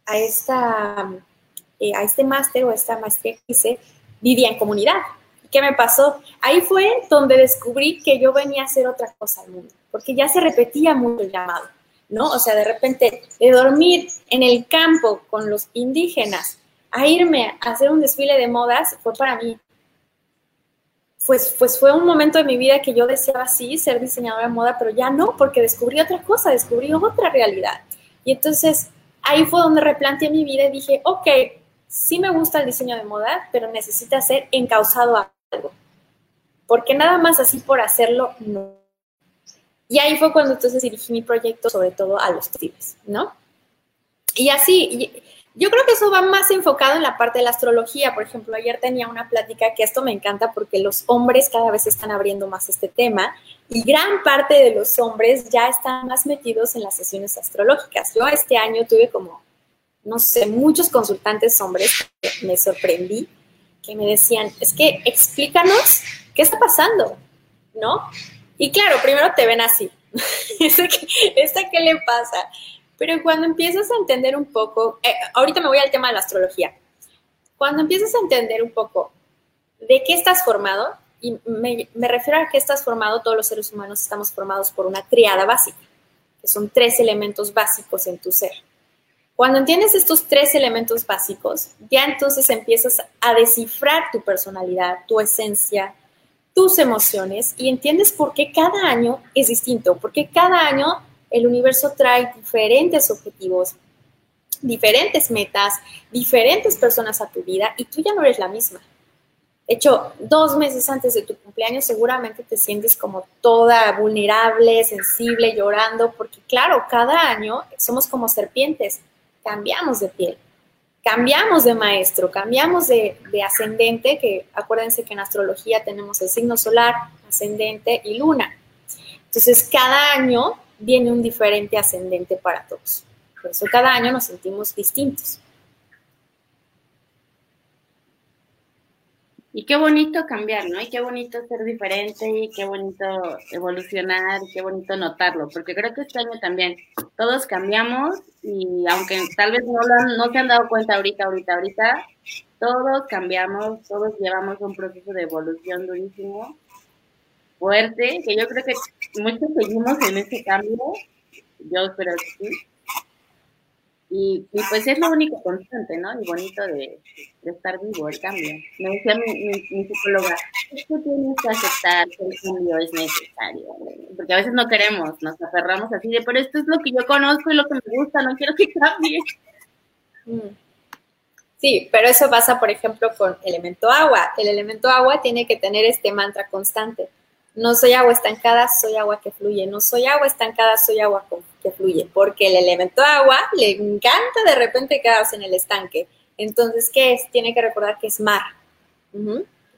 D: a esta, eh, a este máster o a esta maestría que hice, vivía en comunidad. ¿Qué me pasó? Ahí fue donde descubrí que yo venía a hacer otra cosa al mundo, porque ya se repetía mucho el llamado, ¿no? O sea, de repente, de dormir en el campo con los indígenas a irme a hacer un desfile de modas fue para mí. Pues, pues fue un momento de mi vida que yo deseaba sí ser diseñadora de moda, pero ya no, porque descubrí otra cosa, descubrí otra realidad. Y entonces ahí fue donde replanteé mi vida y dije, ok, sí me gusta el diseño de moda, pero necesita ser encausado a algo. Porque nada más así por hacerlo, no. Y ahí fue cuando entonces dirigí mi proyecto sobre todo a los textiles, ¿no? Y así, yo creo que eso va más enfocado en la parte de la astrología. Por ejemplo, ayer tenía una plática que esto me encanta porque los hombres cada vez están abriendo más este tema y gran parte de los hombres ya están más metidos en las sesiones astrológicas. Yo este año tuve como, no sé, muchos consultantes hombres, me sorprendí que me decían, es que explícanos qué está pasando, ¿no? Y claro, primero te ven así, ¿esta qué le pasa? Pero cuando empiezas a entender un poco, eh, ahorita me voy al tema de la astrología, cuando empiezas a entender un poco de qué estás formado, y me, refiero a que estás formado, todos los seres humanos estamos formados por una triada básica, que son tres elementos básicos en tu ser. Cuando entiendes estos tres elementos básicos, ya entonces empiezas a descifrar tu personalidad, tu esencia, tus emociones y entiendes por qué cada año es distinto, porque cada año el universo trae diferentes objetivos, diferentes metas, diferentes personas a tu vida y tú ya no eres la misma. De hecho, dos meses antes de tu cumpleaños seguramente te sientes como toda vulnerable, sensible, llorando, porque claro, cada año somos como serpientes, cambiamos de piel, cambiamos de maestro, cambiamos de, de ascendente, que acuérdense que en astrología tenemos el signo solar, ascendente y luna. Entonces, cada año viene un diferente ascendente para todos. Por eso cada año nos sentimos distintos.
C: Y qué bonito cambiar, ¿no? Y qué bonito ser diferente y qué bonito evolucionar y qué bonito notarlo, porque creo que este año también todos cambiamos y aunque tal vez no, lo han- no se han dado cuenta ahorita, ahorita, ahorita, todos cambiamos, todos llevamos un proceso de evolución durísimo, fuerte, que yo creo que muchos seguimos en ese cambio, yo espero que sí. Y, pues es lo único constante, ¿no? Y bonito de, estar vivo, el cambio. Me decía mi, mi, psicóloga, que tienes que aceptar que el cambio es necesario, porque a veces no queremos, nos aferramos así de, pero esto es lo que yo conozco y lo que me gusta, no quiero que cambie.
D: Mm. Sí, pero eso pasa, por ejemplo, con elemento agua. El elemento agua tiene que tener este mantra constante. No soy agua estancada, soy agua que fluye. No soy agua estancada, soy agua que fluye. Porque el elemento agua le encanta de repente quedarse en el estanque. Entonces, ¿qué es? Tiene que recordar que es mar.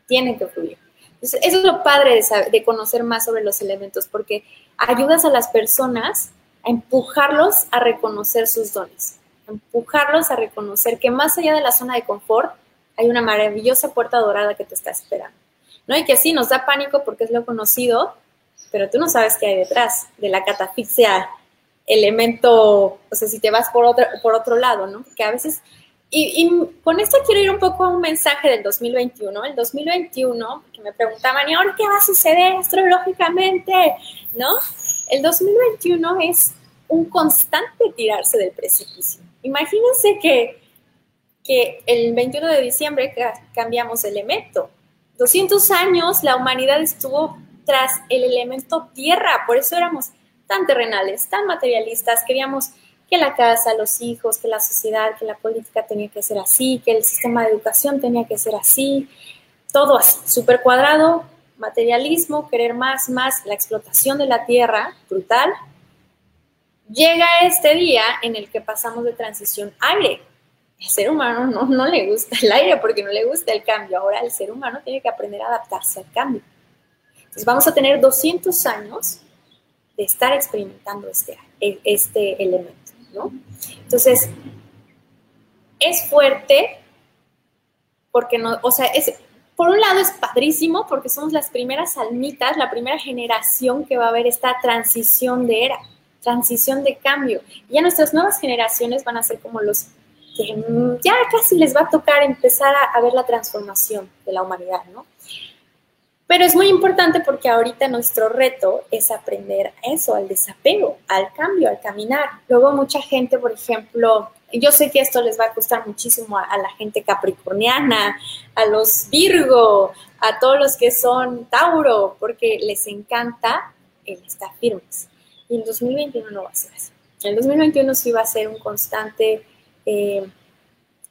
D: Tiene que fluir. Entonces, eso es lo padre de conocer más sobre los elementos, porque ayudas a las personas a empujarlos a reconocer sus dones, a empujarlos a reconocer que más allá de la zona de confort hay una maravillosa puerta dorada que te está esperando. ¿No? Y que sí, nos da pánico porque es lo conocido, pero tú no sabes qué hay detrás de la catafixia, elemento, o sea, si te vas por otro, por otro lado, ¿no? Que a veces y, con esto quiero ir un poco a un mensaje del 2021. El 2021, que me preguntaban, ¿y ahora qué va a suceder astrológicamente? ¿No? El 2021 es un constante tirarse del precipicio. Imagínense que, que el 21 de diciembre ca- cambiamos elemento. 200 años la humanidad estuvo tras el elemento tierra, por eso éramos tan terrenales, tan materialistas, queríamos que la casa, los hijos, que la sociedad, que la política tenía que ser así, que el sistema de educación tenía que ser así, todo así, súper cuadrado, materialismo, querer más, más, la explotación de la tierra, brutal. Llega este día en el que pasamos de transición aire. El ser humano no, le gusta el aire porque no le gusta el cambio. Ahora el ser humano tiene que aprender a adaptarse al cambio. Entonces vamos a tener 200 años de estar experimentando este, este elemento. ¿no? Entonces, es fuerte porque no, o sea, es, por un lado es padrísimo porque somos las primeras almitas, la primera generación que va a ver esta transición de era, transición de cambio. Y ya nuestras nuevas generaciones van a ser como los que ya casi les va a tocar empezar a, a ver la transformación de la humanidad, ¿no? Pero es muy importante porque ahorita nuestro reto es aprender eso, al desapego, al cambio, al caminar. Luego mucha gente, por ejemplo, yo sé que esto les va a costar muchísimo a, a, la gente capricorniana, a los Virgo, a todos los que son Tauro, porque les encanta el estar firmes. Y el 2021 no va a ser así. El 2021 sí va a ser un constante eh,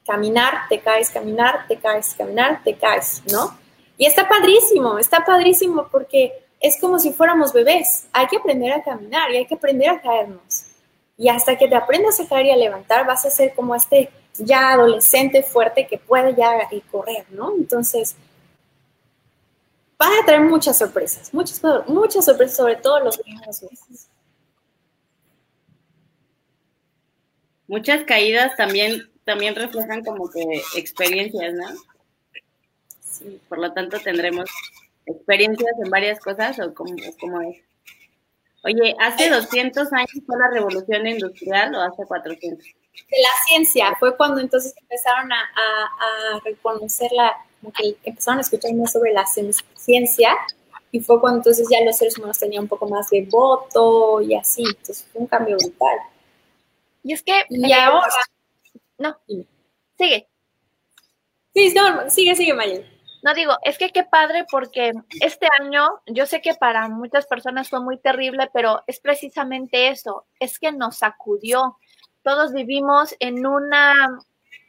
D: caminar, te caes, caminar, te caes, caminar, te caes, ¿no? Y está padrísimo, está padrísimo porque es como si fuéramos bebés. Hay que aprender a caminar y hay que aprender a caernos. Y hasta que te aprendas a caer y a levantar, vas a ser como este ya adolescente fuerte que puede ya correr, ¿no? Entonces, van a traer muchas sorpresas, muchas, muchas sorpresas, sobre todo los primeros meses.
C: Muchas caídas también, también reflejan como que experiencias, ¿no? Sí, por lo tanto tendremos experiencias en varias cosas o cómo, cómo es. Oye, ¿hace 200 años fue la revolución industrial o hace 400?
D: De la ciencia, fue cuando entonces empezaron a, a, a reconocer la, como que empezaron a escuchar más sobre la ciencia y fue cuando entonces ya los seres humanos tenían un poco más de voto y así, entonces fue un cambio brutal.
B: Y es que...
D: Y ahora...
B: No, sigue.
D: Sí, no, sigue, sigue, Mayel.
B: No digo, es que qué padre porque este año, yo sé que para muchas personas fue muy terrible, pero es precisamente eso, es que nos sacudió. Todos vivimos en una,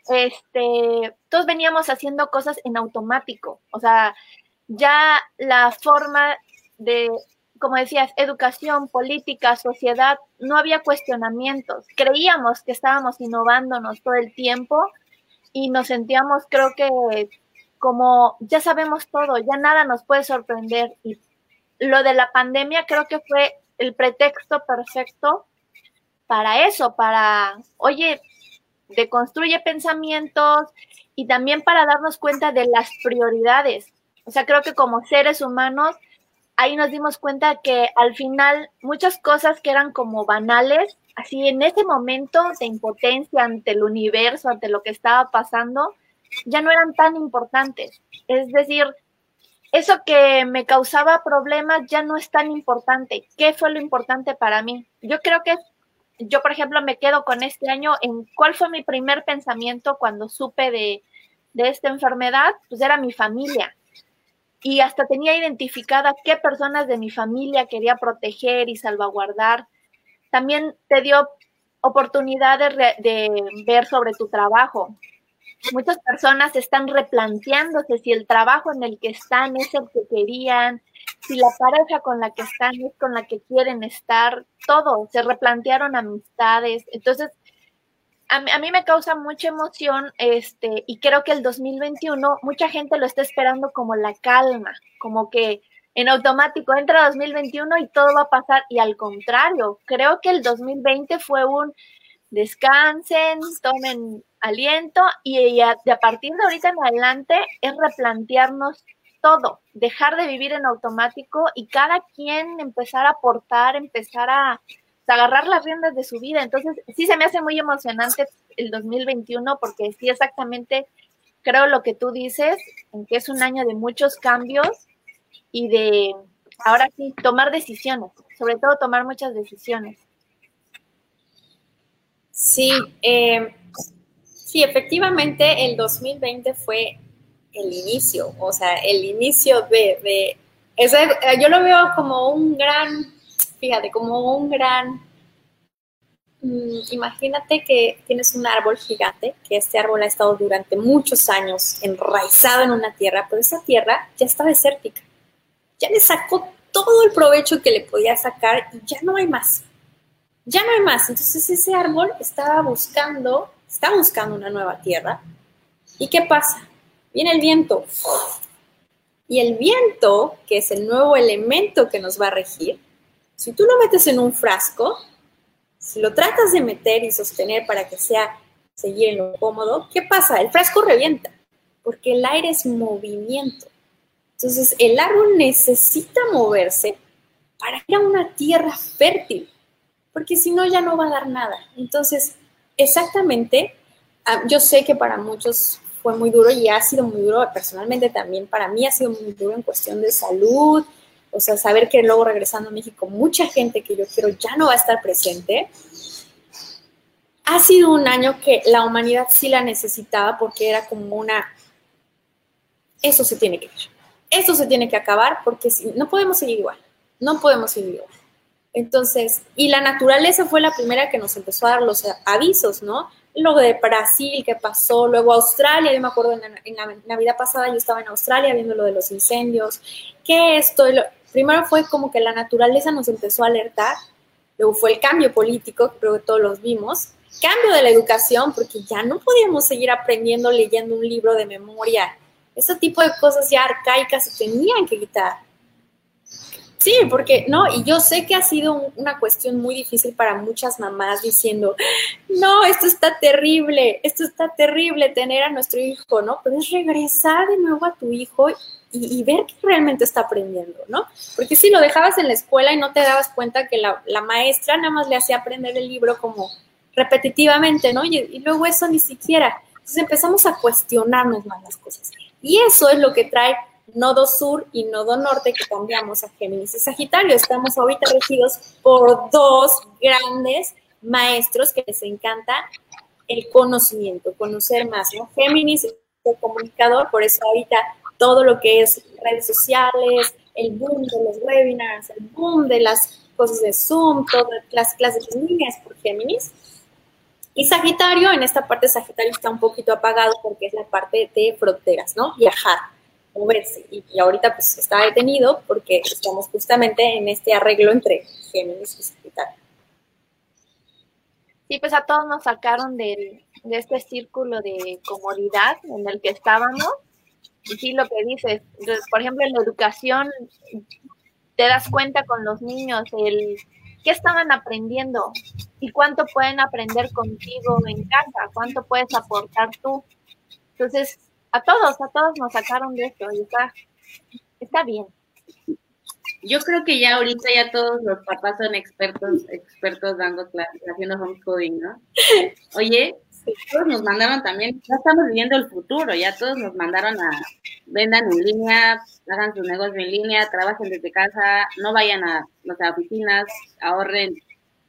B: este, todos veníamos haciendo cosas en automático, o sea, ya la forma de, como decías, educación, política, sociedad, no había cuestionamientos. Creíamos que estábamos innovándonos todo el tiempo y nos sentíamos, creo que, como ya sabemos todo, ya nada nos puede sorprender. Y lo de la pandemia creo que fue el pretexto perfecto para eso, para, oye, deconstruye pensamientos y también para darnos cuenta de las prioridades. O sea, creo que como seres humanos, ahí nos dimos cuenta que al final muchas cosas que eran como banales, así en ese momento de impotencia ante el universo, ante lo que estaba pasando, ya no eran tan importantes. Es decir, eso que me causaba problemas ya no es tan importante. ¿Qué fue lo importante para mí? Yo creo que yo, por ejemplo, me quedo con este año en cuál fue mi primer pensamiento cuando supe de, de esta enfermedad, pues era mi familia y hasta tenía identificada qué personas de mi familia quería proteger y salvaguardar. También te dio oportunidad de, ver sobre tu trabajo. Muchas personas están replanteándose si el trabajo en el que están es el que querían, si la pareja con la que están es con la que quieren estar, todo, se replantearon amistades. Entonces, a mí, me causa mucha emoción, este, y creo que el 2021 mucha gente lo está esperando como la calma, como que en automático entra 2021 y todo va a pasar, y al contrario, creo que el 2020 fue un descansen, tomen aliento, y a, a partir de ahorita en adelante es replantearnos todo, dejar de vivir en automático y cada quien empezar a aportar, empezar a, agarrar las riendas de su vida. Entonces, sí se me hace muy emocionante el 2021 porque sí exactamente creo lo que tú dices, en que es un año de muchos cambios y de, ahora sí, tomar decisiones, sobre todo tomar muchas decisiones.
D: Sí, eh, sí, efectivamente el 2020 fue el inicio, o sea, el inicio de, de yo lo veo como un gran fíjate, como un gran... Mm, imagínate que tienes un árbol gigante, que este árbol ha estado durante muchos años enraizado en una tierra, pero esa tierra ya está desértica. Ya le sacó todo el provecho que le podía sacar y ya no hay más. Ya no hay más. Entonces ese árbol estaba buscando, está buscando una nueva tierra. ¿Y qué pasa? Viene el viento. Y el viento, que es el nuevo elemento que nos va a regir, si tú lo metes en un frasco, si lo tratas de meter y sostener para que sea seguir en lo cómodo, ¿qué pasa? El frasco revienta, porque el aire es movimiento. Entonces, el árbol necesita moverse para ir a una tierra fértil, porque si no, ya no va a dar nada. Entonces, exactamente, ah, yo sé que para muchos fue muy duro y ha sido muy duro, personalmente también para mí ha sido muy duro en cuestión de salud, o sea, saber que luego regresando a México, mucha gente que yo quiero ya no va a estar presente. Ha sido un año que la humanidad sí la necesitaba porque era como una, eso se tiene que ir, eso se tiene que acabar porque no podemos seguir igual, no podemos seguir igual. Entonces, y la naturaleza fue la primera que nos empezó a dar los avisos, ¿no? Lo de Brasil que pasó, luego Australia, yo me acuerdo en la, Navidad pasada yo estaba en Australia viendo lo de los incendios, que esto, primero fue como que la naturaleza nos empezó a alertar, luego fue el cambio político, creo que todos los vimos, cambio de la educación, porque ya no podíamos seguir aprendiendo leyendo un libro de memoria. Ese tipo de cosas ya arcaicas se tenían que quitar. Sí, porque no, y yo sé que ha sido un- una cuestión muy difícil para muchas mamás diciendo, no, esto está terrible, esto está terrible tener a nuestro hijo, ¿no? Pero es regresar de nuevo a tu hijo y, y ver que realmente está aprendiendo, ¿no? Porque si lo dejabas en la escuela y no te dabas cuenta que la, maestra nada más le hacía aprender el libro como repetitivamente, ¿no? Y, y luego eso ni siquiera. Entonces empezamos a cuestionarnos más las cosas. Y eso es lo que trae nodo sur y nodo norte que cambiamos a Géminis y Sagitario. Estamos ahorita regidos por dos grandes maestros que les encanta el conocimiento, conocer más, ¿no? Géminis es comunicador, por eso ahorita todo lo que es redes sociales, el boom de los webinars, el boom de las cosas de Zoom, todas las clases en por Géminis. Y Sagitario, en esta parte Sagitario está un poquito apagado porque es la parte de fronteras, ¿no? Viajar, moverse. Y, y ahorita pues está detenido porque estamos justamente en este arreglo entre Géminis y Sagitario.
B: Sí, pues a todos nos sacaron de este círculo de comodidad en el que estábamos. Sí, lo que dices, por ejemplo, en la educación, te das cuenta con los niños el qué estaban aprendiendo y cuánto pueden aprender contigo en casa, cuánto puedes aportar tú. Entonces, a todos, a todos nos sacaron de esto y está, está bien.
C: Yo creo que ya ahorita ya todos los papás son expertos, expertos dando clases, haciendo homeschooling, ¿no? Oye, todos nos mandaron también, ya estamos viviendo el futuro, ya todos nos mandaron a vendan en línea, hagan sus negocios en línea, trabajen desde casa, no vayan a las oficinas, ahorren,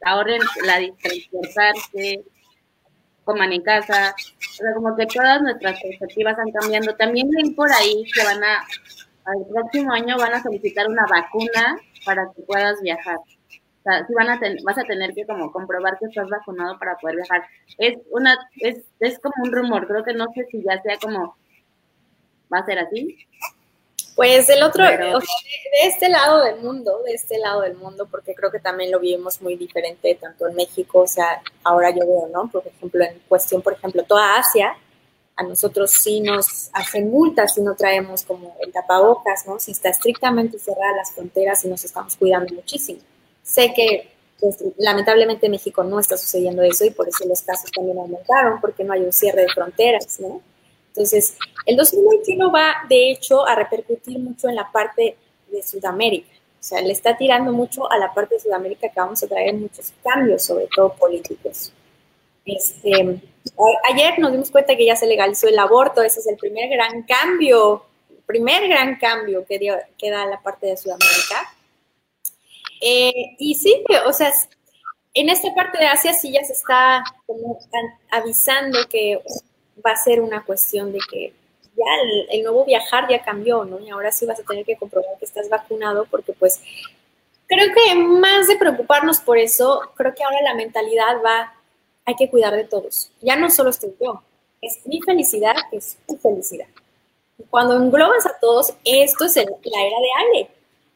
C: ahorren la transportarse, coman en casa, o sea, como que todas nuestras perspectivas han cambiando. También ven por ahí que van a, al próximo año van a solicitar una vacuna para que puedas viajar. Sea, sí van a ten- vas a tener que como comprobar que estás vacunado para poder viajar. Es una, es, es como un rumor, creo que no sé si ya sea como, va a ser así.
D: Pues del otro,
C: Pero-
D: o sea, de, de este lado del mundo, de este lado del mundo, porque creo que también lo vivimos muy diferente, tanto en México, o sea, ahora yo veo, ¿no? Por ejemplo, en cuestión, por ejemplo, toda Asia, a nosotros sí nos hacen multas si no traemos como el tapabocas, ¿no? Si está estrictamente cerrada las fronteras y nos estamos cuidando muchísimo. Sé que pues, lamentablemente en México no está sucediendo eso y por eso los casos también aumentaron, porque no hay un cierre de fronteras, ¿no? Entonces, el 2021 va, de hecho, a repercutir mucho en la parte de Sudamérica. O sea, le está tirando mucho a la parte de Sudamérica que vamos a traer muchos cambios, sobre todo políticos. Este, ayer nos dimos cuenta que ya se legalizó el aborto, ese es el primer gran cambio, primer gran cambio que, dio, que da la parte de Sudamérica. Eh, y sí, o sea, en esta parte de Asia sí ya se está como an- avisando que va a ser una cuestión de que ya el, el nuevo viajar ya cambió, ¿no? Y ahora sí vas a tener que comprobar que estás vacunado porque pues creo que más de preocuparnos por eso, creo que ahora la mentalidad va, hay que cuidar de todos. Ya no solo estoy yo, es mi felicidad, es tu felicidad. Cuando englobas a todos, esto es el- la era de aire.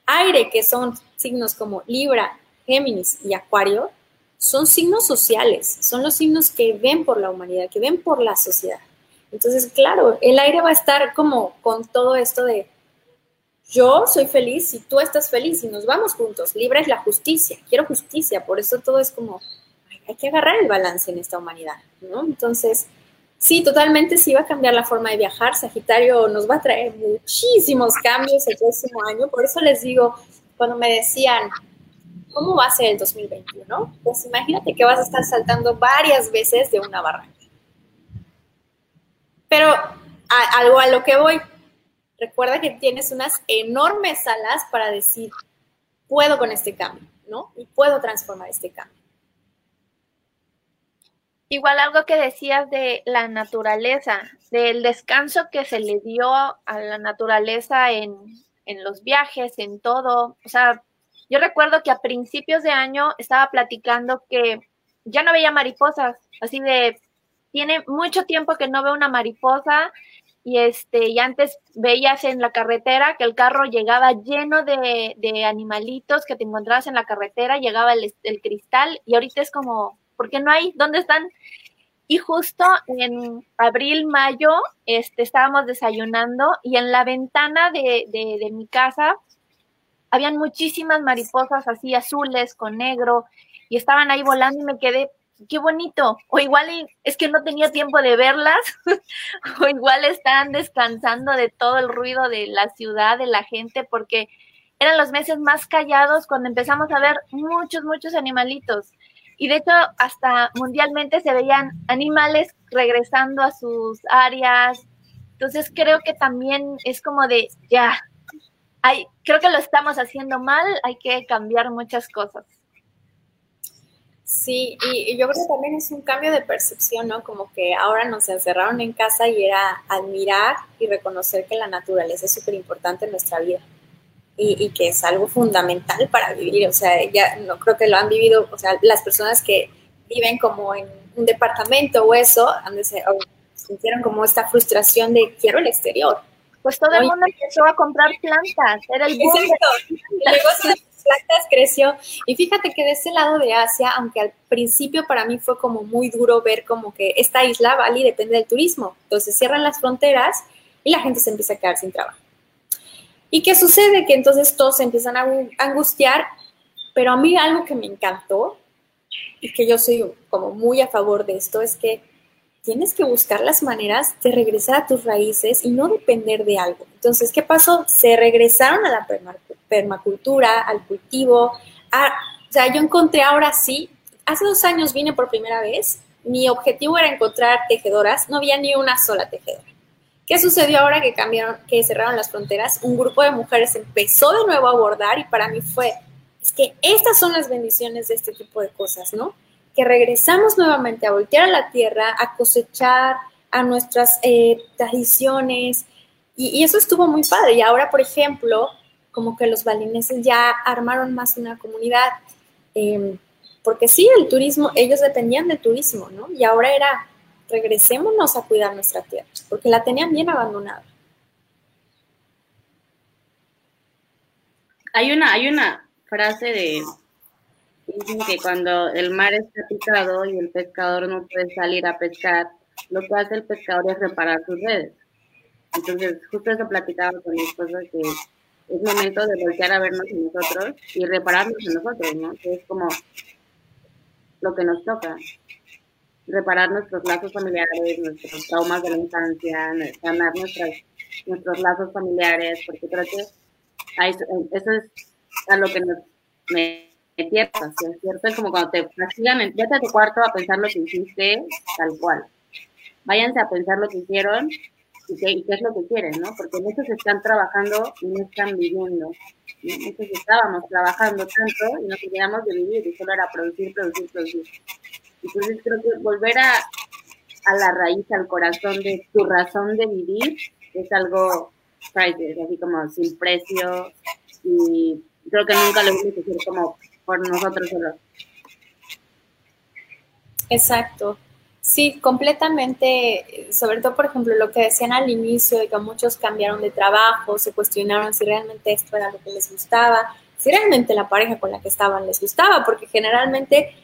D: Aire, que son signos como Libra, Géminis y Acuario, son signos sociales, son los signos que ven por la humanidad, que ven por la sociedad. Entonces, claro, el aire va a estar como con todo esto de yo soy feliz y tú estás feliz y nos vamos juntos. Libra es la justicia, quiero justicia, por eso todo es como, hay que agarrar el balance en esta humanidad, ¿no? Entonces, sí, totalmente sí va a cambiar la forma de viajar. Sagitario nos va a traer muchísimos cambios el próximo año, por eso les digo, cuando me decían, ¿cómo va a ser el 2021? Pues imagínate que vas a estar saltando varias veces de una barranca. Pero a, algo a lo que voy, recuerda que tienes unas enormes alas para decir, puedo con este cambio, ¿no? Y puedo transformar este cambio.
B: Igual algo que decías de la naturaleza, del descanso que se le dio a la naturaleza en, en los viajes, en todo. O sea, yo recuerdo que a principios de año estaba platicando que ya no veía mariposas, así de, tiene mucho tiempo que no veo una mariposa y este, y antes veías en la carretera que el carro llegaba lleno de, de animalitos que te encontrabas en la carretera, llegaba el, el cristal y ahorita es como, ¿por qué no hay? ¿Dónde están? Y justo en abril, mayo, este, estábamos desayunando y en la ventana de, de, de mi casa habían muchísimas mariposas así azules con negro y estaban ahí volando y me quedé, qué bonito. O igual es que no tenía tiempo de verlas, o igual estaban descansando de todo el ruido de la ciudad, de la gente, porque eran los meses más callados cuando empezamos a ver muchos, muchos animalitos. Y de hecho, hasta mundialmente se veían animales regresando a sus áreas. Entonces creo que también es como de, ya, hay, creo que lo estamos haciendo mal, hay que cambiar muchas cosas.
D: Sí, y, yo creo que también es un cambio de percepción, ¿no? Como que ahora nos encerraron en casa y era admirar y reconocer que la naturaleza es súper importante en nuestra vida y, que es algo fundamental para vivir. O sea, ya no creo que lo han vivido, o sea, las personas que viven como en un departamento o eso, han se, sintieron como esta frustración de quiero el exterior.
B: Pues todo el mundo empezó a comprar plantas, era el boom.
D: Exacto plantas creció. Y fíjate que de ese lado de Asia, aunque al principio para mí fue como muy duro ver como que esta isla, Bali, depende del turismo. Entonces cierran las fronteras y la gente se empieza a quedar sin trabajo. ¿Y qué sucede? Que entonces todos se empiezan a angustiar, pero a mí algo que me encantó y que yo soy como muy a favor de esto es que tienes que buscar las maneras de regresar a tus raíces y no depender de algo. Entonces, ¿qué pasó? Se regresaron a la permacultura, al cultivo. o sea, yo encontré ahora sí, hace dos años vine por primera vez, mi objetivo era encontrar tejedoras, no había ni una sola tejedora. ¿Qué sucedió ahora que cambiaron, que cerraron las fronteras? Un grupo de mujeres empezó de nuevo a abordar y para mí fue, es que estas son las bendiciones de este tipo de cosas, ¿no? que regresamos nuevamente a voltear a la tierra, a cosechar a nuestras eh, tradiciones, y, eso estuvo muy padre. Y ahora, por ejemplo, como que los balineses ya armaron más una comunidad, em, porque sí, el turismo, ellos dependían del turismo, ¿no? Y ahora era, regresémonos a cuidar nuestra tierra, porque la tenían bien abandonada.
C: Hay una, hay una frase de que cuando el mar está picado y el pescador no puede salir a pescar, lo que hace el pescador es reparar sus redes. Entonces, justo eso platicaba con mi esposa que es momento de voltear a vernos en nosotros y repararnos en nosotros, ¿no? Que es como lo que nos toca. Reparar nuestros lazos familiares, nuestros traumas de la infancia, sanar nuestras, nuestros lazos familiares, porque creo que eso es a lo que nos despiertas, ¿cierto? Es como cuando te castigan, vete a tu cuarto a pensar lo que hiciste tal cual. Váyanse a pensar lo que hicieron y qué, es lo que quieren, ¿no? Porque muchos están trabajando y no están viviendo. Muchos estábamos trabajando tanto y no queríamos de vivir y solo era producir, producir, producir. Entonces creo que volver a, a la raíz, al corazón de tu razón de vivir es algo así como sin precio y creo que nunca lo hemos hecho como por nosotros solos.
D: Exacto. Sí, completamente, sobre todo, por ejemplo, lo que decían al inicio, de que muchos cambiaron de trabajo, se cuestionaron si realmente esto era lo que les gustaba, si realmente la pareja con la que estaban les gustaba, porque generalmente,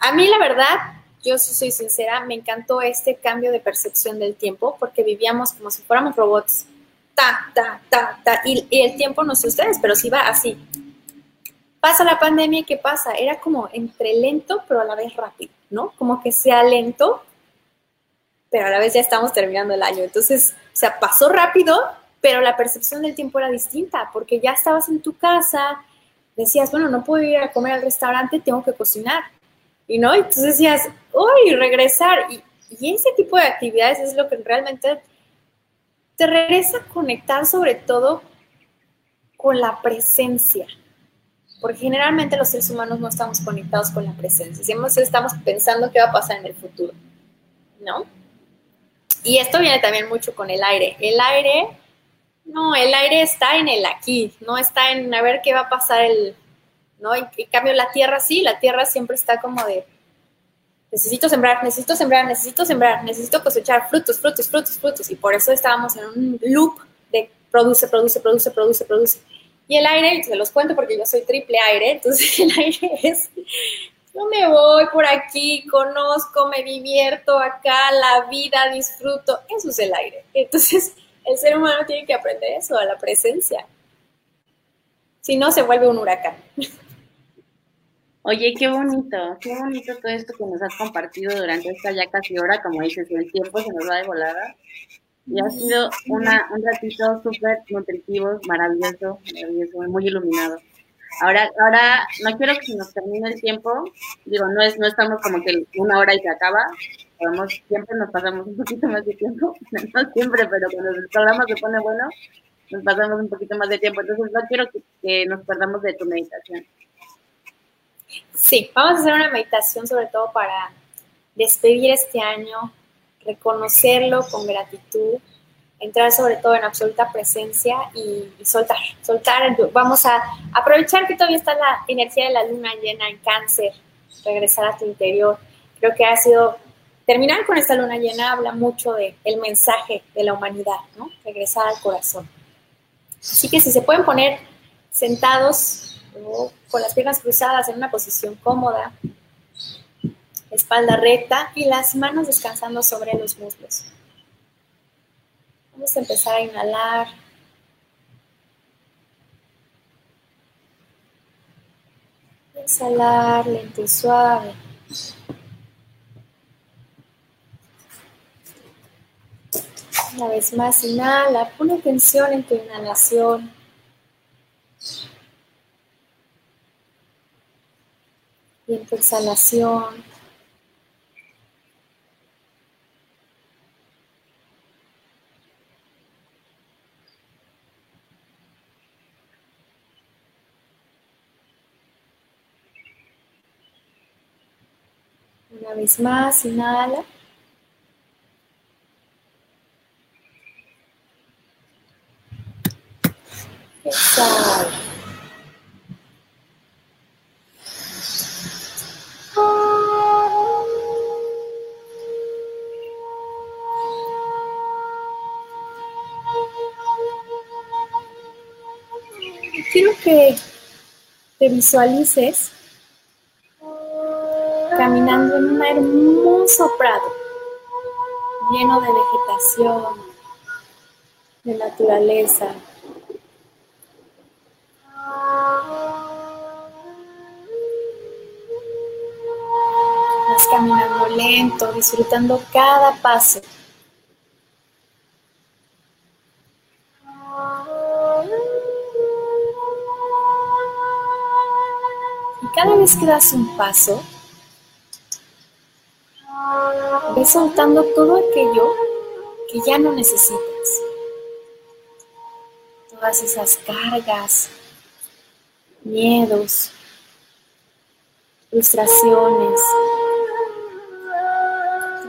D: a mí la verdad, yo soy sincera, me encantó este cambio de percepción del tiempo, porque vivíamos como si fuéramos robots, ta, ta, ta, ta, y, y el tiempo no sé ustedes, pero sí va así, Pasa la pandemia y ¿qué pasa? Era como entre lento, pero a la vez rápido, ¿no? Como que sea lento, pero a la vez ya estamos terminando el año. Entonces, o sea, pasó rápido, pero la percepción del tiempo era distinta, porque ya estabas en tu casa, decías, bueno, no puedo ir a comer al restaurante, tengo que cocinar. Y no, entonces decías, uy, regresar. Y, ese tipo de actividades es lo que realmente te regresa a conectar sobre todo con la presencia, porque generalmente los seres humanos no estamos conectados con la presencia, siempre estamos pensando qué va a pasar en el futuro, ¿no? Y esto viene también mucho con el aire. El aire, no, el aire está en el aquí, no está en a ver qué va a pasar el, ¿no? En, cambio la tierra sí, la tierra siempre está como de, necesito sembrar, necesito sembrar, necesito sembrar, necesito cosechar frutos, frutos, frutos, frutos. Y por eso estábamos en un loop de produce, produce, produce, produce, produce. Y el aire, se los cuento porque yo soy triple aire, entonces el aire es, yo me voy por aquí, conozco, me divierto acá, la vida, disfruto, eso es el aire. Entonces el ser humano tiene que aprender eso, a la presencia. Si no, se vuelve un huracán.
C: Oye, qué bonito, qué bonito todo esto que nos has compartido durante esta ya casi hora, como dices, el tiempo se nos va de volada. Y ha sido una, un ratito súper nutritivo, maravilloso, maravilloso, muy iluminado. Ahora, ahora no quiero que se nos termine el tiempo, digo, no es, no estamos como que una hora y se acaba, siempre nos pasamos un poquito más de tiempo, no siempre, pero cuando el programa se pone bueno, nos pasamos un poquito más de tiempo, entonces no quiero que nos perdamos de tu meditación.
D: Sí, vamos a hacer una meditación sobre todo para despedir este año, reconocerlo con gratitud, entrar sobre todo en absoluta presencia y, soltar, soltar. Vamos a aprovechar que todavía está la energía de la luna llena en cáncer, regresar a tu interior. Creo que ha sido, terminar con esta luna llena habla mucho del el mensaje de la humanidad, ¿no? Regresar al corazón. Así que si se pueden poner sentados con las piernas cruzadas en una posición cómoda, espalda recta y las manos descansando sobre los muslos. Vamos a empezar a inhalar. Exhalar lento y suave. Una vez más, inhala, pone atención en tu inhalación. En tu exhalación. Una vez más, inhala. Exhala. Quiero que te visualices caminando en un hermoso prado lleno de vegetación, de naturaleza. Caminando lento, disfrutando cada paso. Y cada vez que das un paso, ves soltando todo aquello que ya no necesitas. Todas esas cargas, miedos, frustraciones,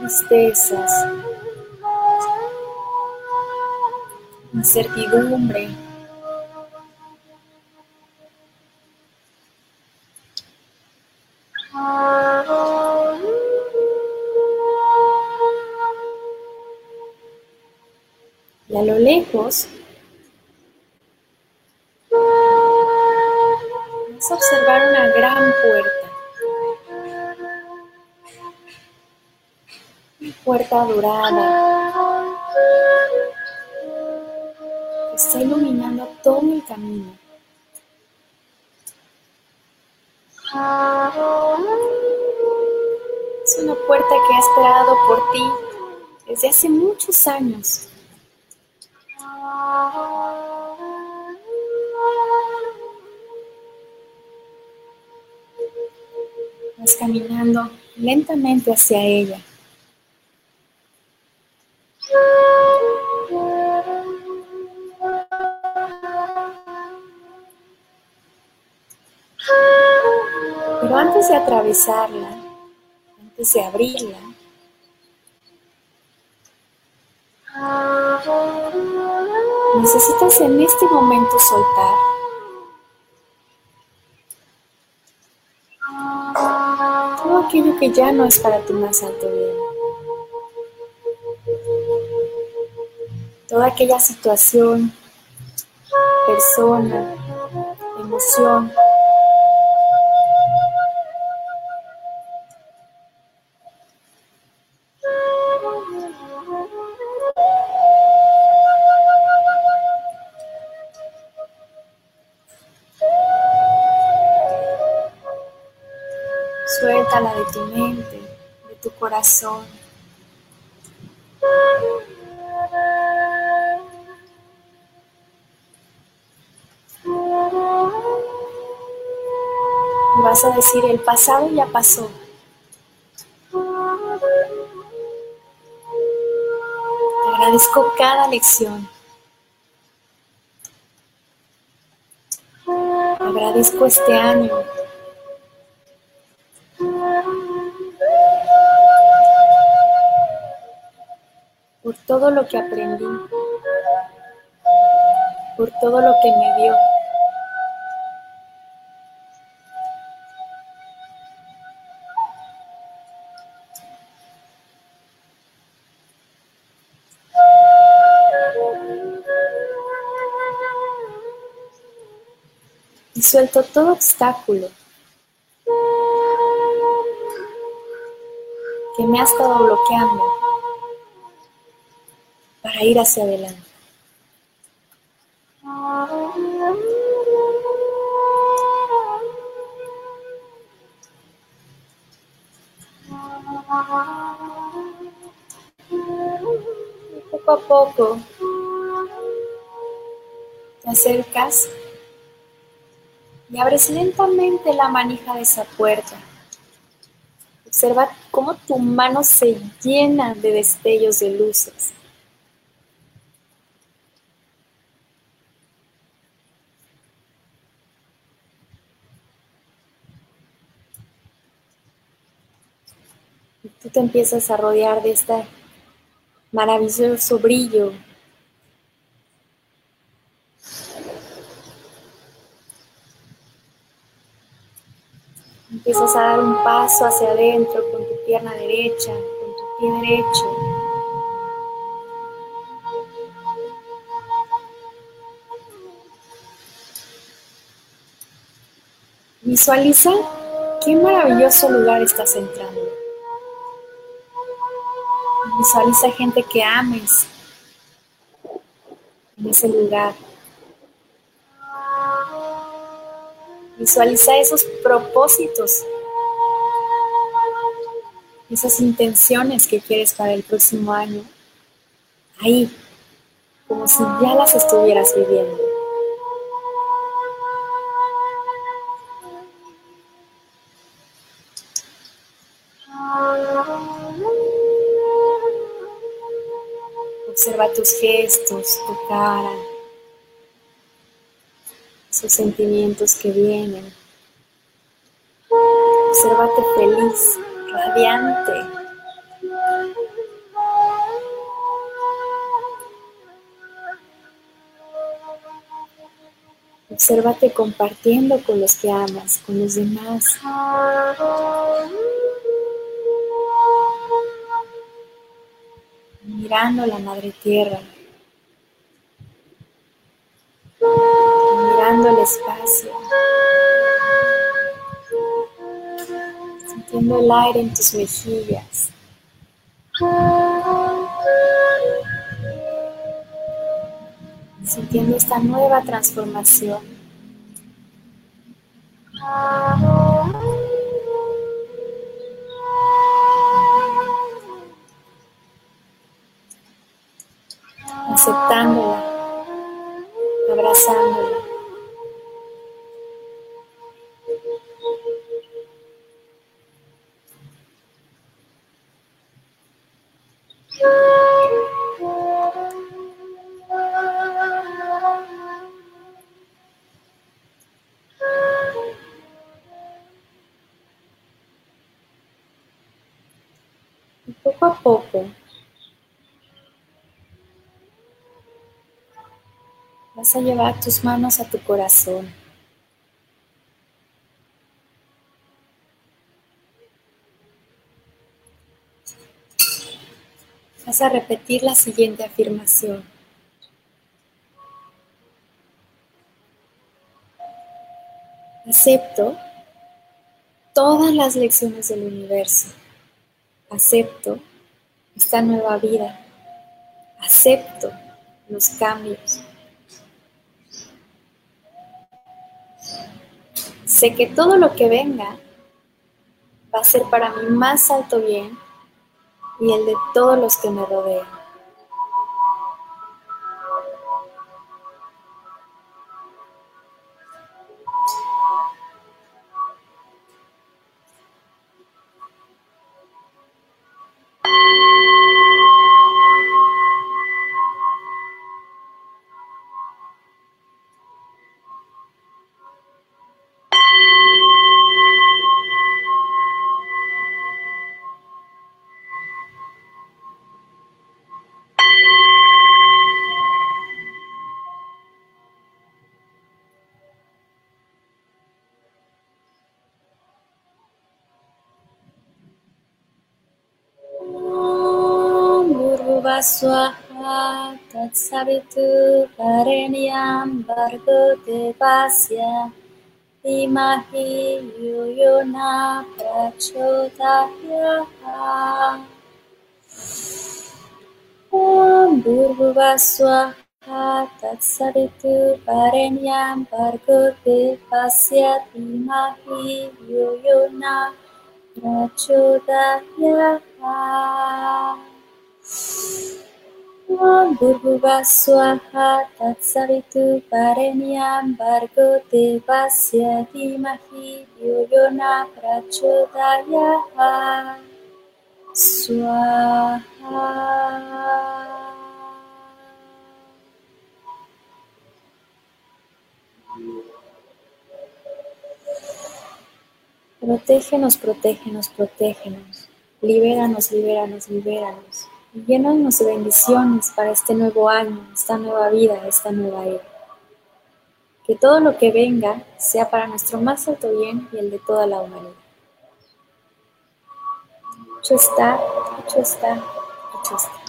D: tristezas, incertidumbre. Y a lo lejos Puerta dorada está iluminando todo el camino. Es una puerta que ha esperado por ti desde hace muchos años. Vas caminando lentamente hacia ella. Atravesarla, antes de abrirla, necesitas en este momento soltar. Todo aquello que ya no es para tu más alto bien. Toda aquella situación, persona, emoción vas a decir, el pasado ya pasó. Agradezco cada lección. Agradezco este año. Todo lo que aprendí. Por todo lo que me dio. y suelto todo obstáculo que me ha estado bloqueando para ir hacia adelante. Y poco a poco te acercas y abres lentamente la manija de esa puerta. Observa cómo tu mano se llena de destellos de luces. Tú te empiezas a rodear de este maravilloso brillo Empiezas a dar un paso hacia adentro con tu pierna derecha, con tu pie derecho. Visualiza qué maravilloso lugar estás entrando. Visualiza gente que ames en ese lugar. Visualiza esos propósitos, esas intenciones que quieres para el próximo año. Ahí, como si ya las estuvieras viviendo. Gestos, tu cara, esos sentimientos que vienen. Obsérvate feliz, radiante. Obsérvate compartiendo con los que amas, con los demás. Mirando la Madre Tierra. Mirando el espacio. Sintiendo el aire en tus mejillas. Sintiendo esta nueva transformación. Abrazándola. Y poco a poco a llevar tus manos a tu corazón. Vas a repetir la siguiente afirmación. Acepto todas las lecciones del universo. Acepto esta nueva vida. Acepto los cambios. Sé que todo lo que venga va a ser para mi más alto bien y el de todos los que me rodean. Swaha Tatsavitu Varenyam Bargo Devasya Timahi Yuyuna Prachodahyaha Om Bhurva Swaha Tatsavitu Varenyam Bargo Devasya Timahi Yuyuna Prachodahyaha Burgubaswaha tatsavitu parenyam bargo devasya dhimahi yoyona prachodayaha swaha. Protégenos, protégenos, protégenos. Libéranos, libéranos, libéranos. Y llénanos de bendiciones para este nuevo año, esta nueva vida, esta nueva era. Que todo lo que venga sea para nuestro más alto bien y el de toda la humanidad. Hecho está, hecho está, hecho está.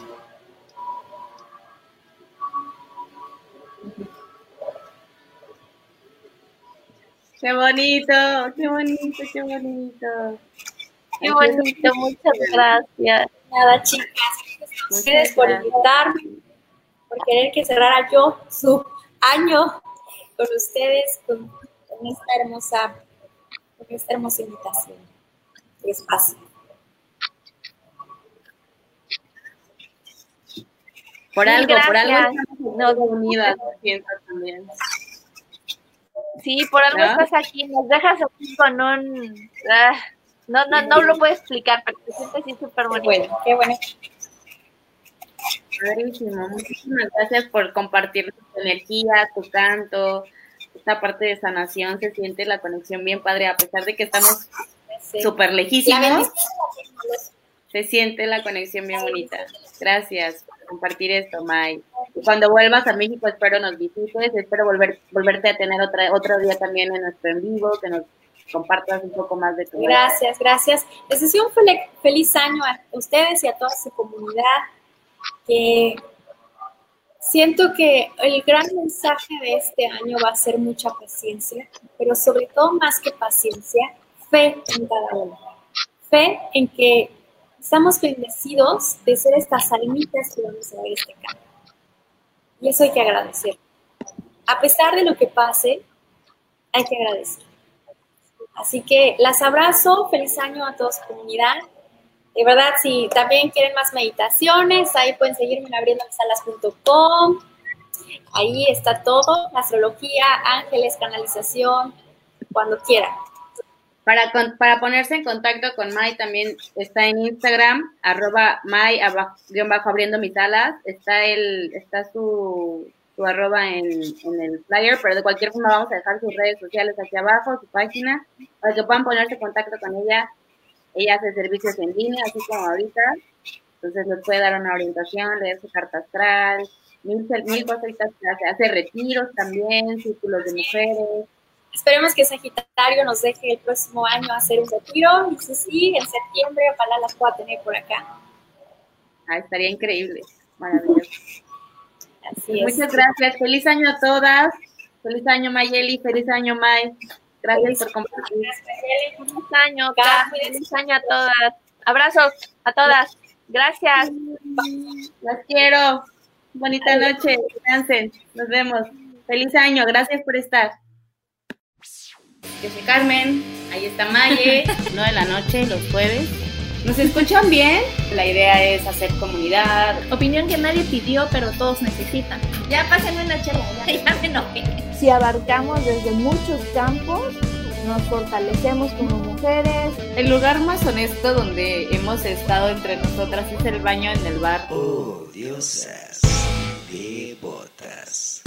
C: Qué bonito, qué bonito, qué bonito.
B: Qué bonito, muchas gracias.
D: Nada, chicas. Ustedes por invitarme, por querer que cerrara yo su año con ustedes, con, con esta hermosa, con esta hermosa invitación y espacio.
C: Por algo, por algo
B: gracias.
C: estamos todas unidas, siento también.
B: Sí, por algo
C: ¿No?
B: estás aquí, nos dejas aquí con un... ah, no, no, no lo puedo explicar, pero te sientes así súper
D: Qué
B: bonito.
D: bueno, qué bueno.
C: Padrísimo, muchísimas gracias por compartir tu energía, tu canto, esta parte de sanación, se siente la conexión bien padre, a pesar de que estamos
D: Sí.
C: súper
D: La
C: lejísimos, se siente la conexión bien bonita. Gracias por compartir esto, May. Y cuando vuelvas a México, espero nos visites, espero volver, volverte a tener otra, otro día también en nuestro en vivo, que nos compartas un poco más de tu vida.
D: Gracias, gracias. Les deseo un fel- feliz año a ustedes y a toda su comunidad. Que siento que el gran mensaje de este año va a ser mucha paciencia, pero sobre todo más que paciencia, fe en cada uno. Fe en que estamos bendecidos de ser estas almitas que vamos a ver este cambio. Y eso hay que agradecer. A pesar de lo que pase, hay que agradecer. Así que las abrazo, feliz año a toda su comunidad. De verdad, si también quieren más meditaciones, ahí pueden seguirme en abriendomisalas.com. Ahí está todo, astrología, ángeles, canalización, cuando quieran.
C: Para, con- para ponerse en contacto con Mai también está en Instagram, arroba Mai, guion bajo abriendo mis alas, está el, está su, su arroba en, en el flyer, pero de cualquier forma vamos a dejar sus redes sociales aquí abajo, su página, para que puedan ponerse en contacto con ella. Ella hace servicios en línea, así como ahorita, entonces les puede dar una orientación, leer su carta astral, mil, mil cositas que hace, hace retiros también, círculos de mujeres,
D: Esperemos que Sagitario nos deje el próximo año hacer un retiro. Y si sí, en septiembre, ojalá las pueda tener por acá.
C: ah, estaría increíble, maravilloso.
D: Así es.
C: Muchas gracias. Feliz año a todas. Feliz año Mayeli. Feliz año May. Gracias por compartir.
B: Feliz año, feliz año a todas. Abrazos a todas. Gracias.
C: Las quiero. Bonita noche. Descansen. Nos vemos. Feliz año. Gracias por estar.
E: Yo soy Carmen, ahí está Maye, 9 de la noche, los jueves. ¿Nos escuchan bien? La idea es hacer comunidad.
B: Opinión que nadie pidió, pero todos necesitan.
E: Ya pásenme una chela, ya, ya me enojé.
B: Si abarcamos desde muchos campos, nos fortalecemos como mujeres.
E: El lugar más honesto donde hemos estado entre nosotras es el baño en el bar.
F: Oh, diosas, devotas.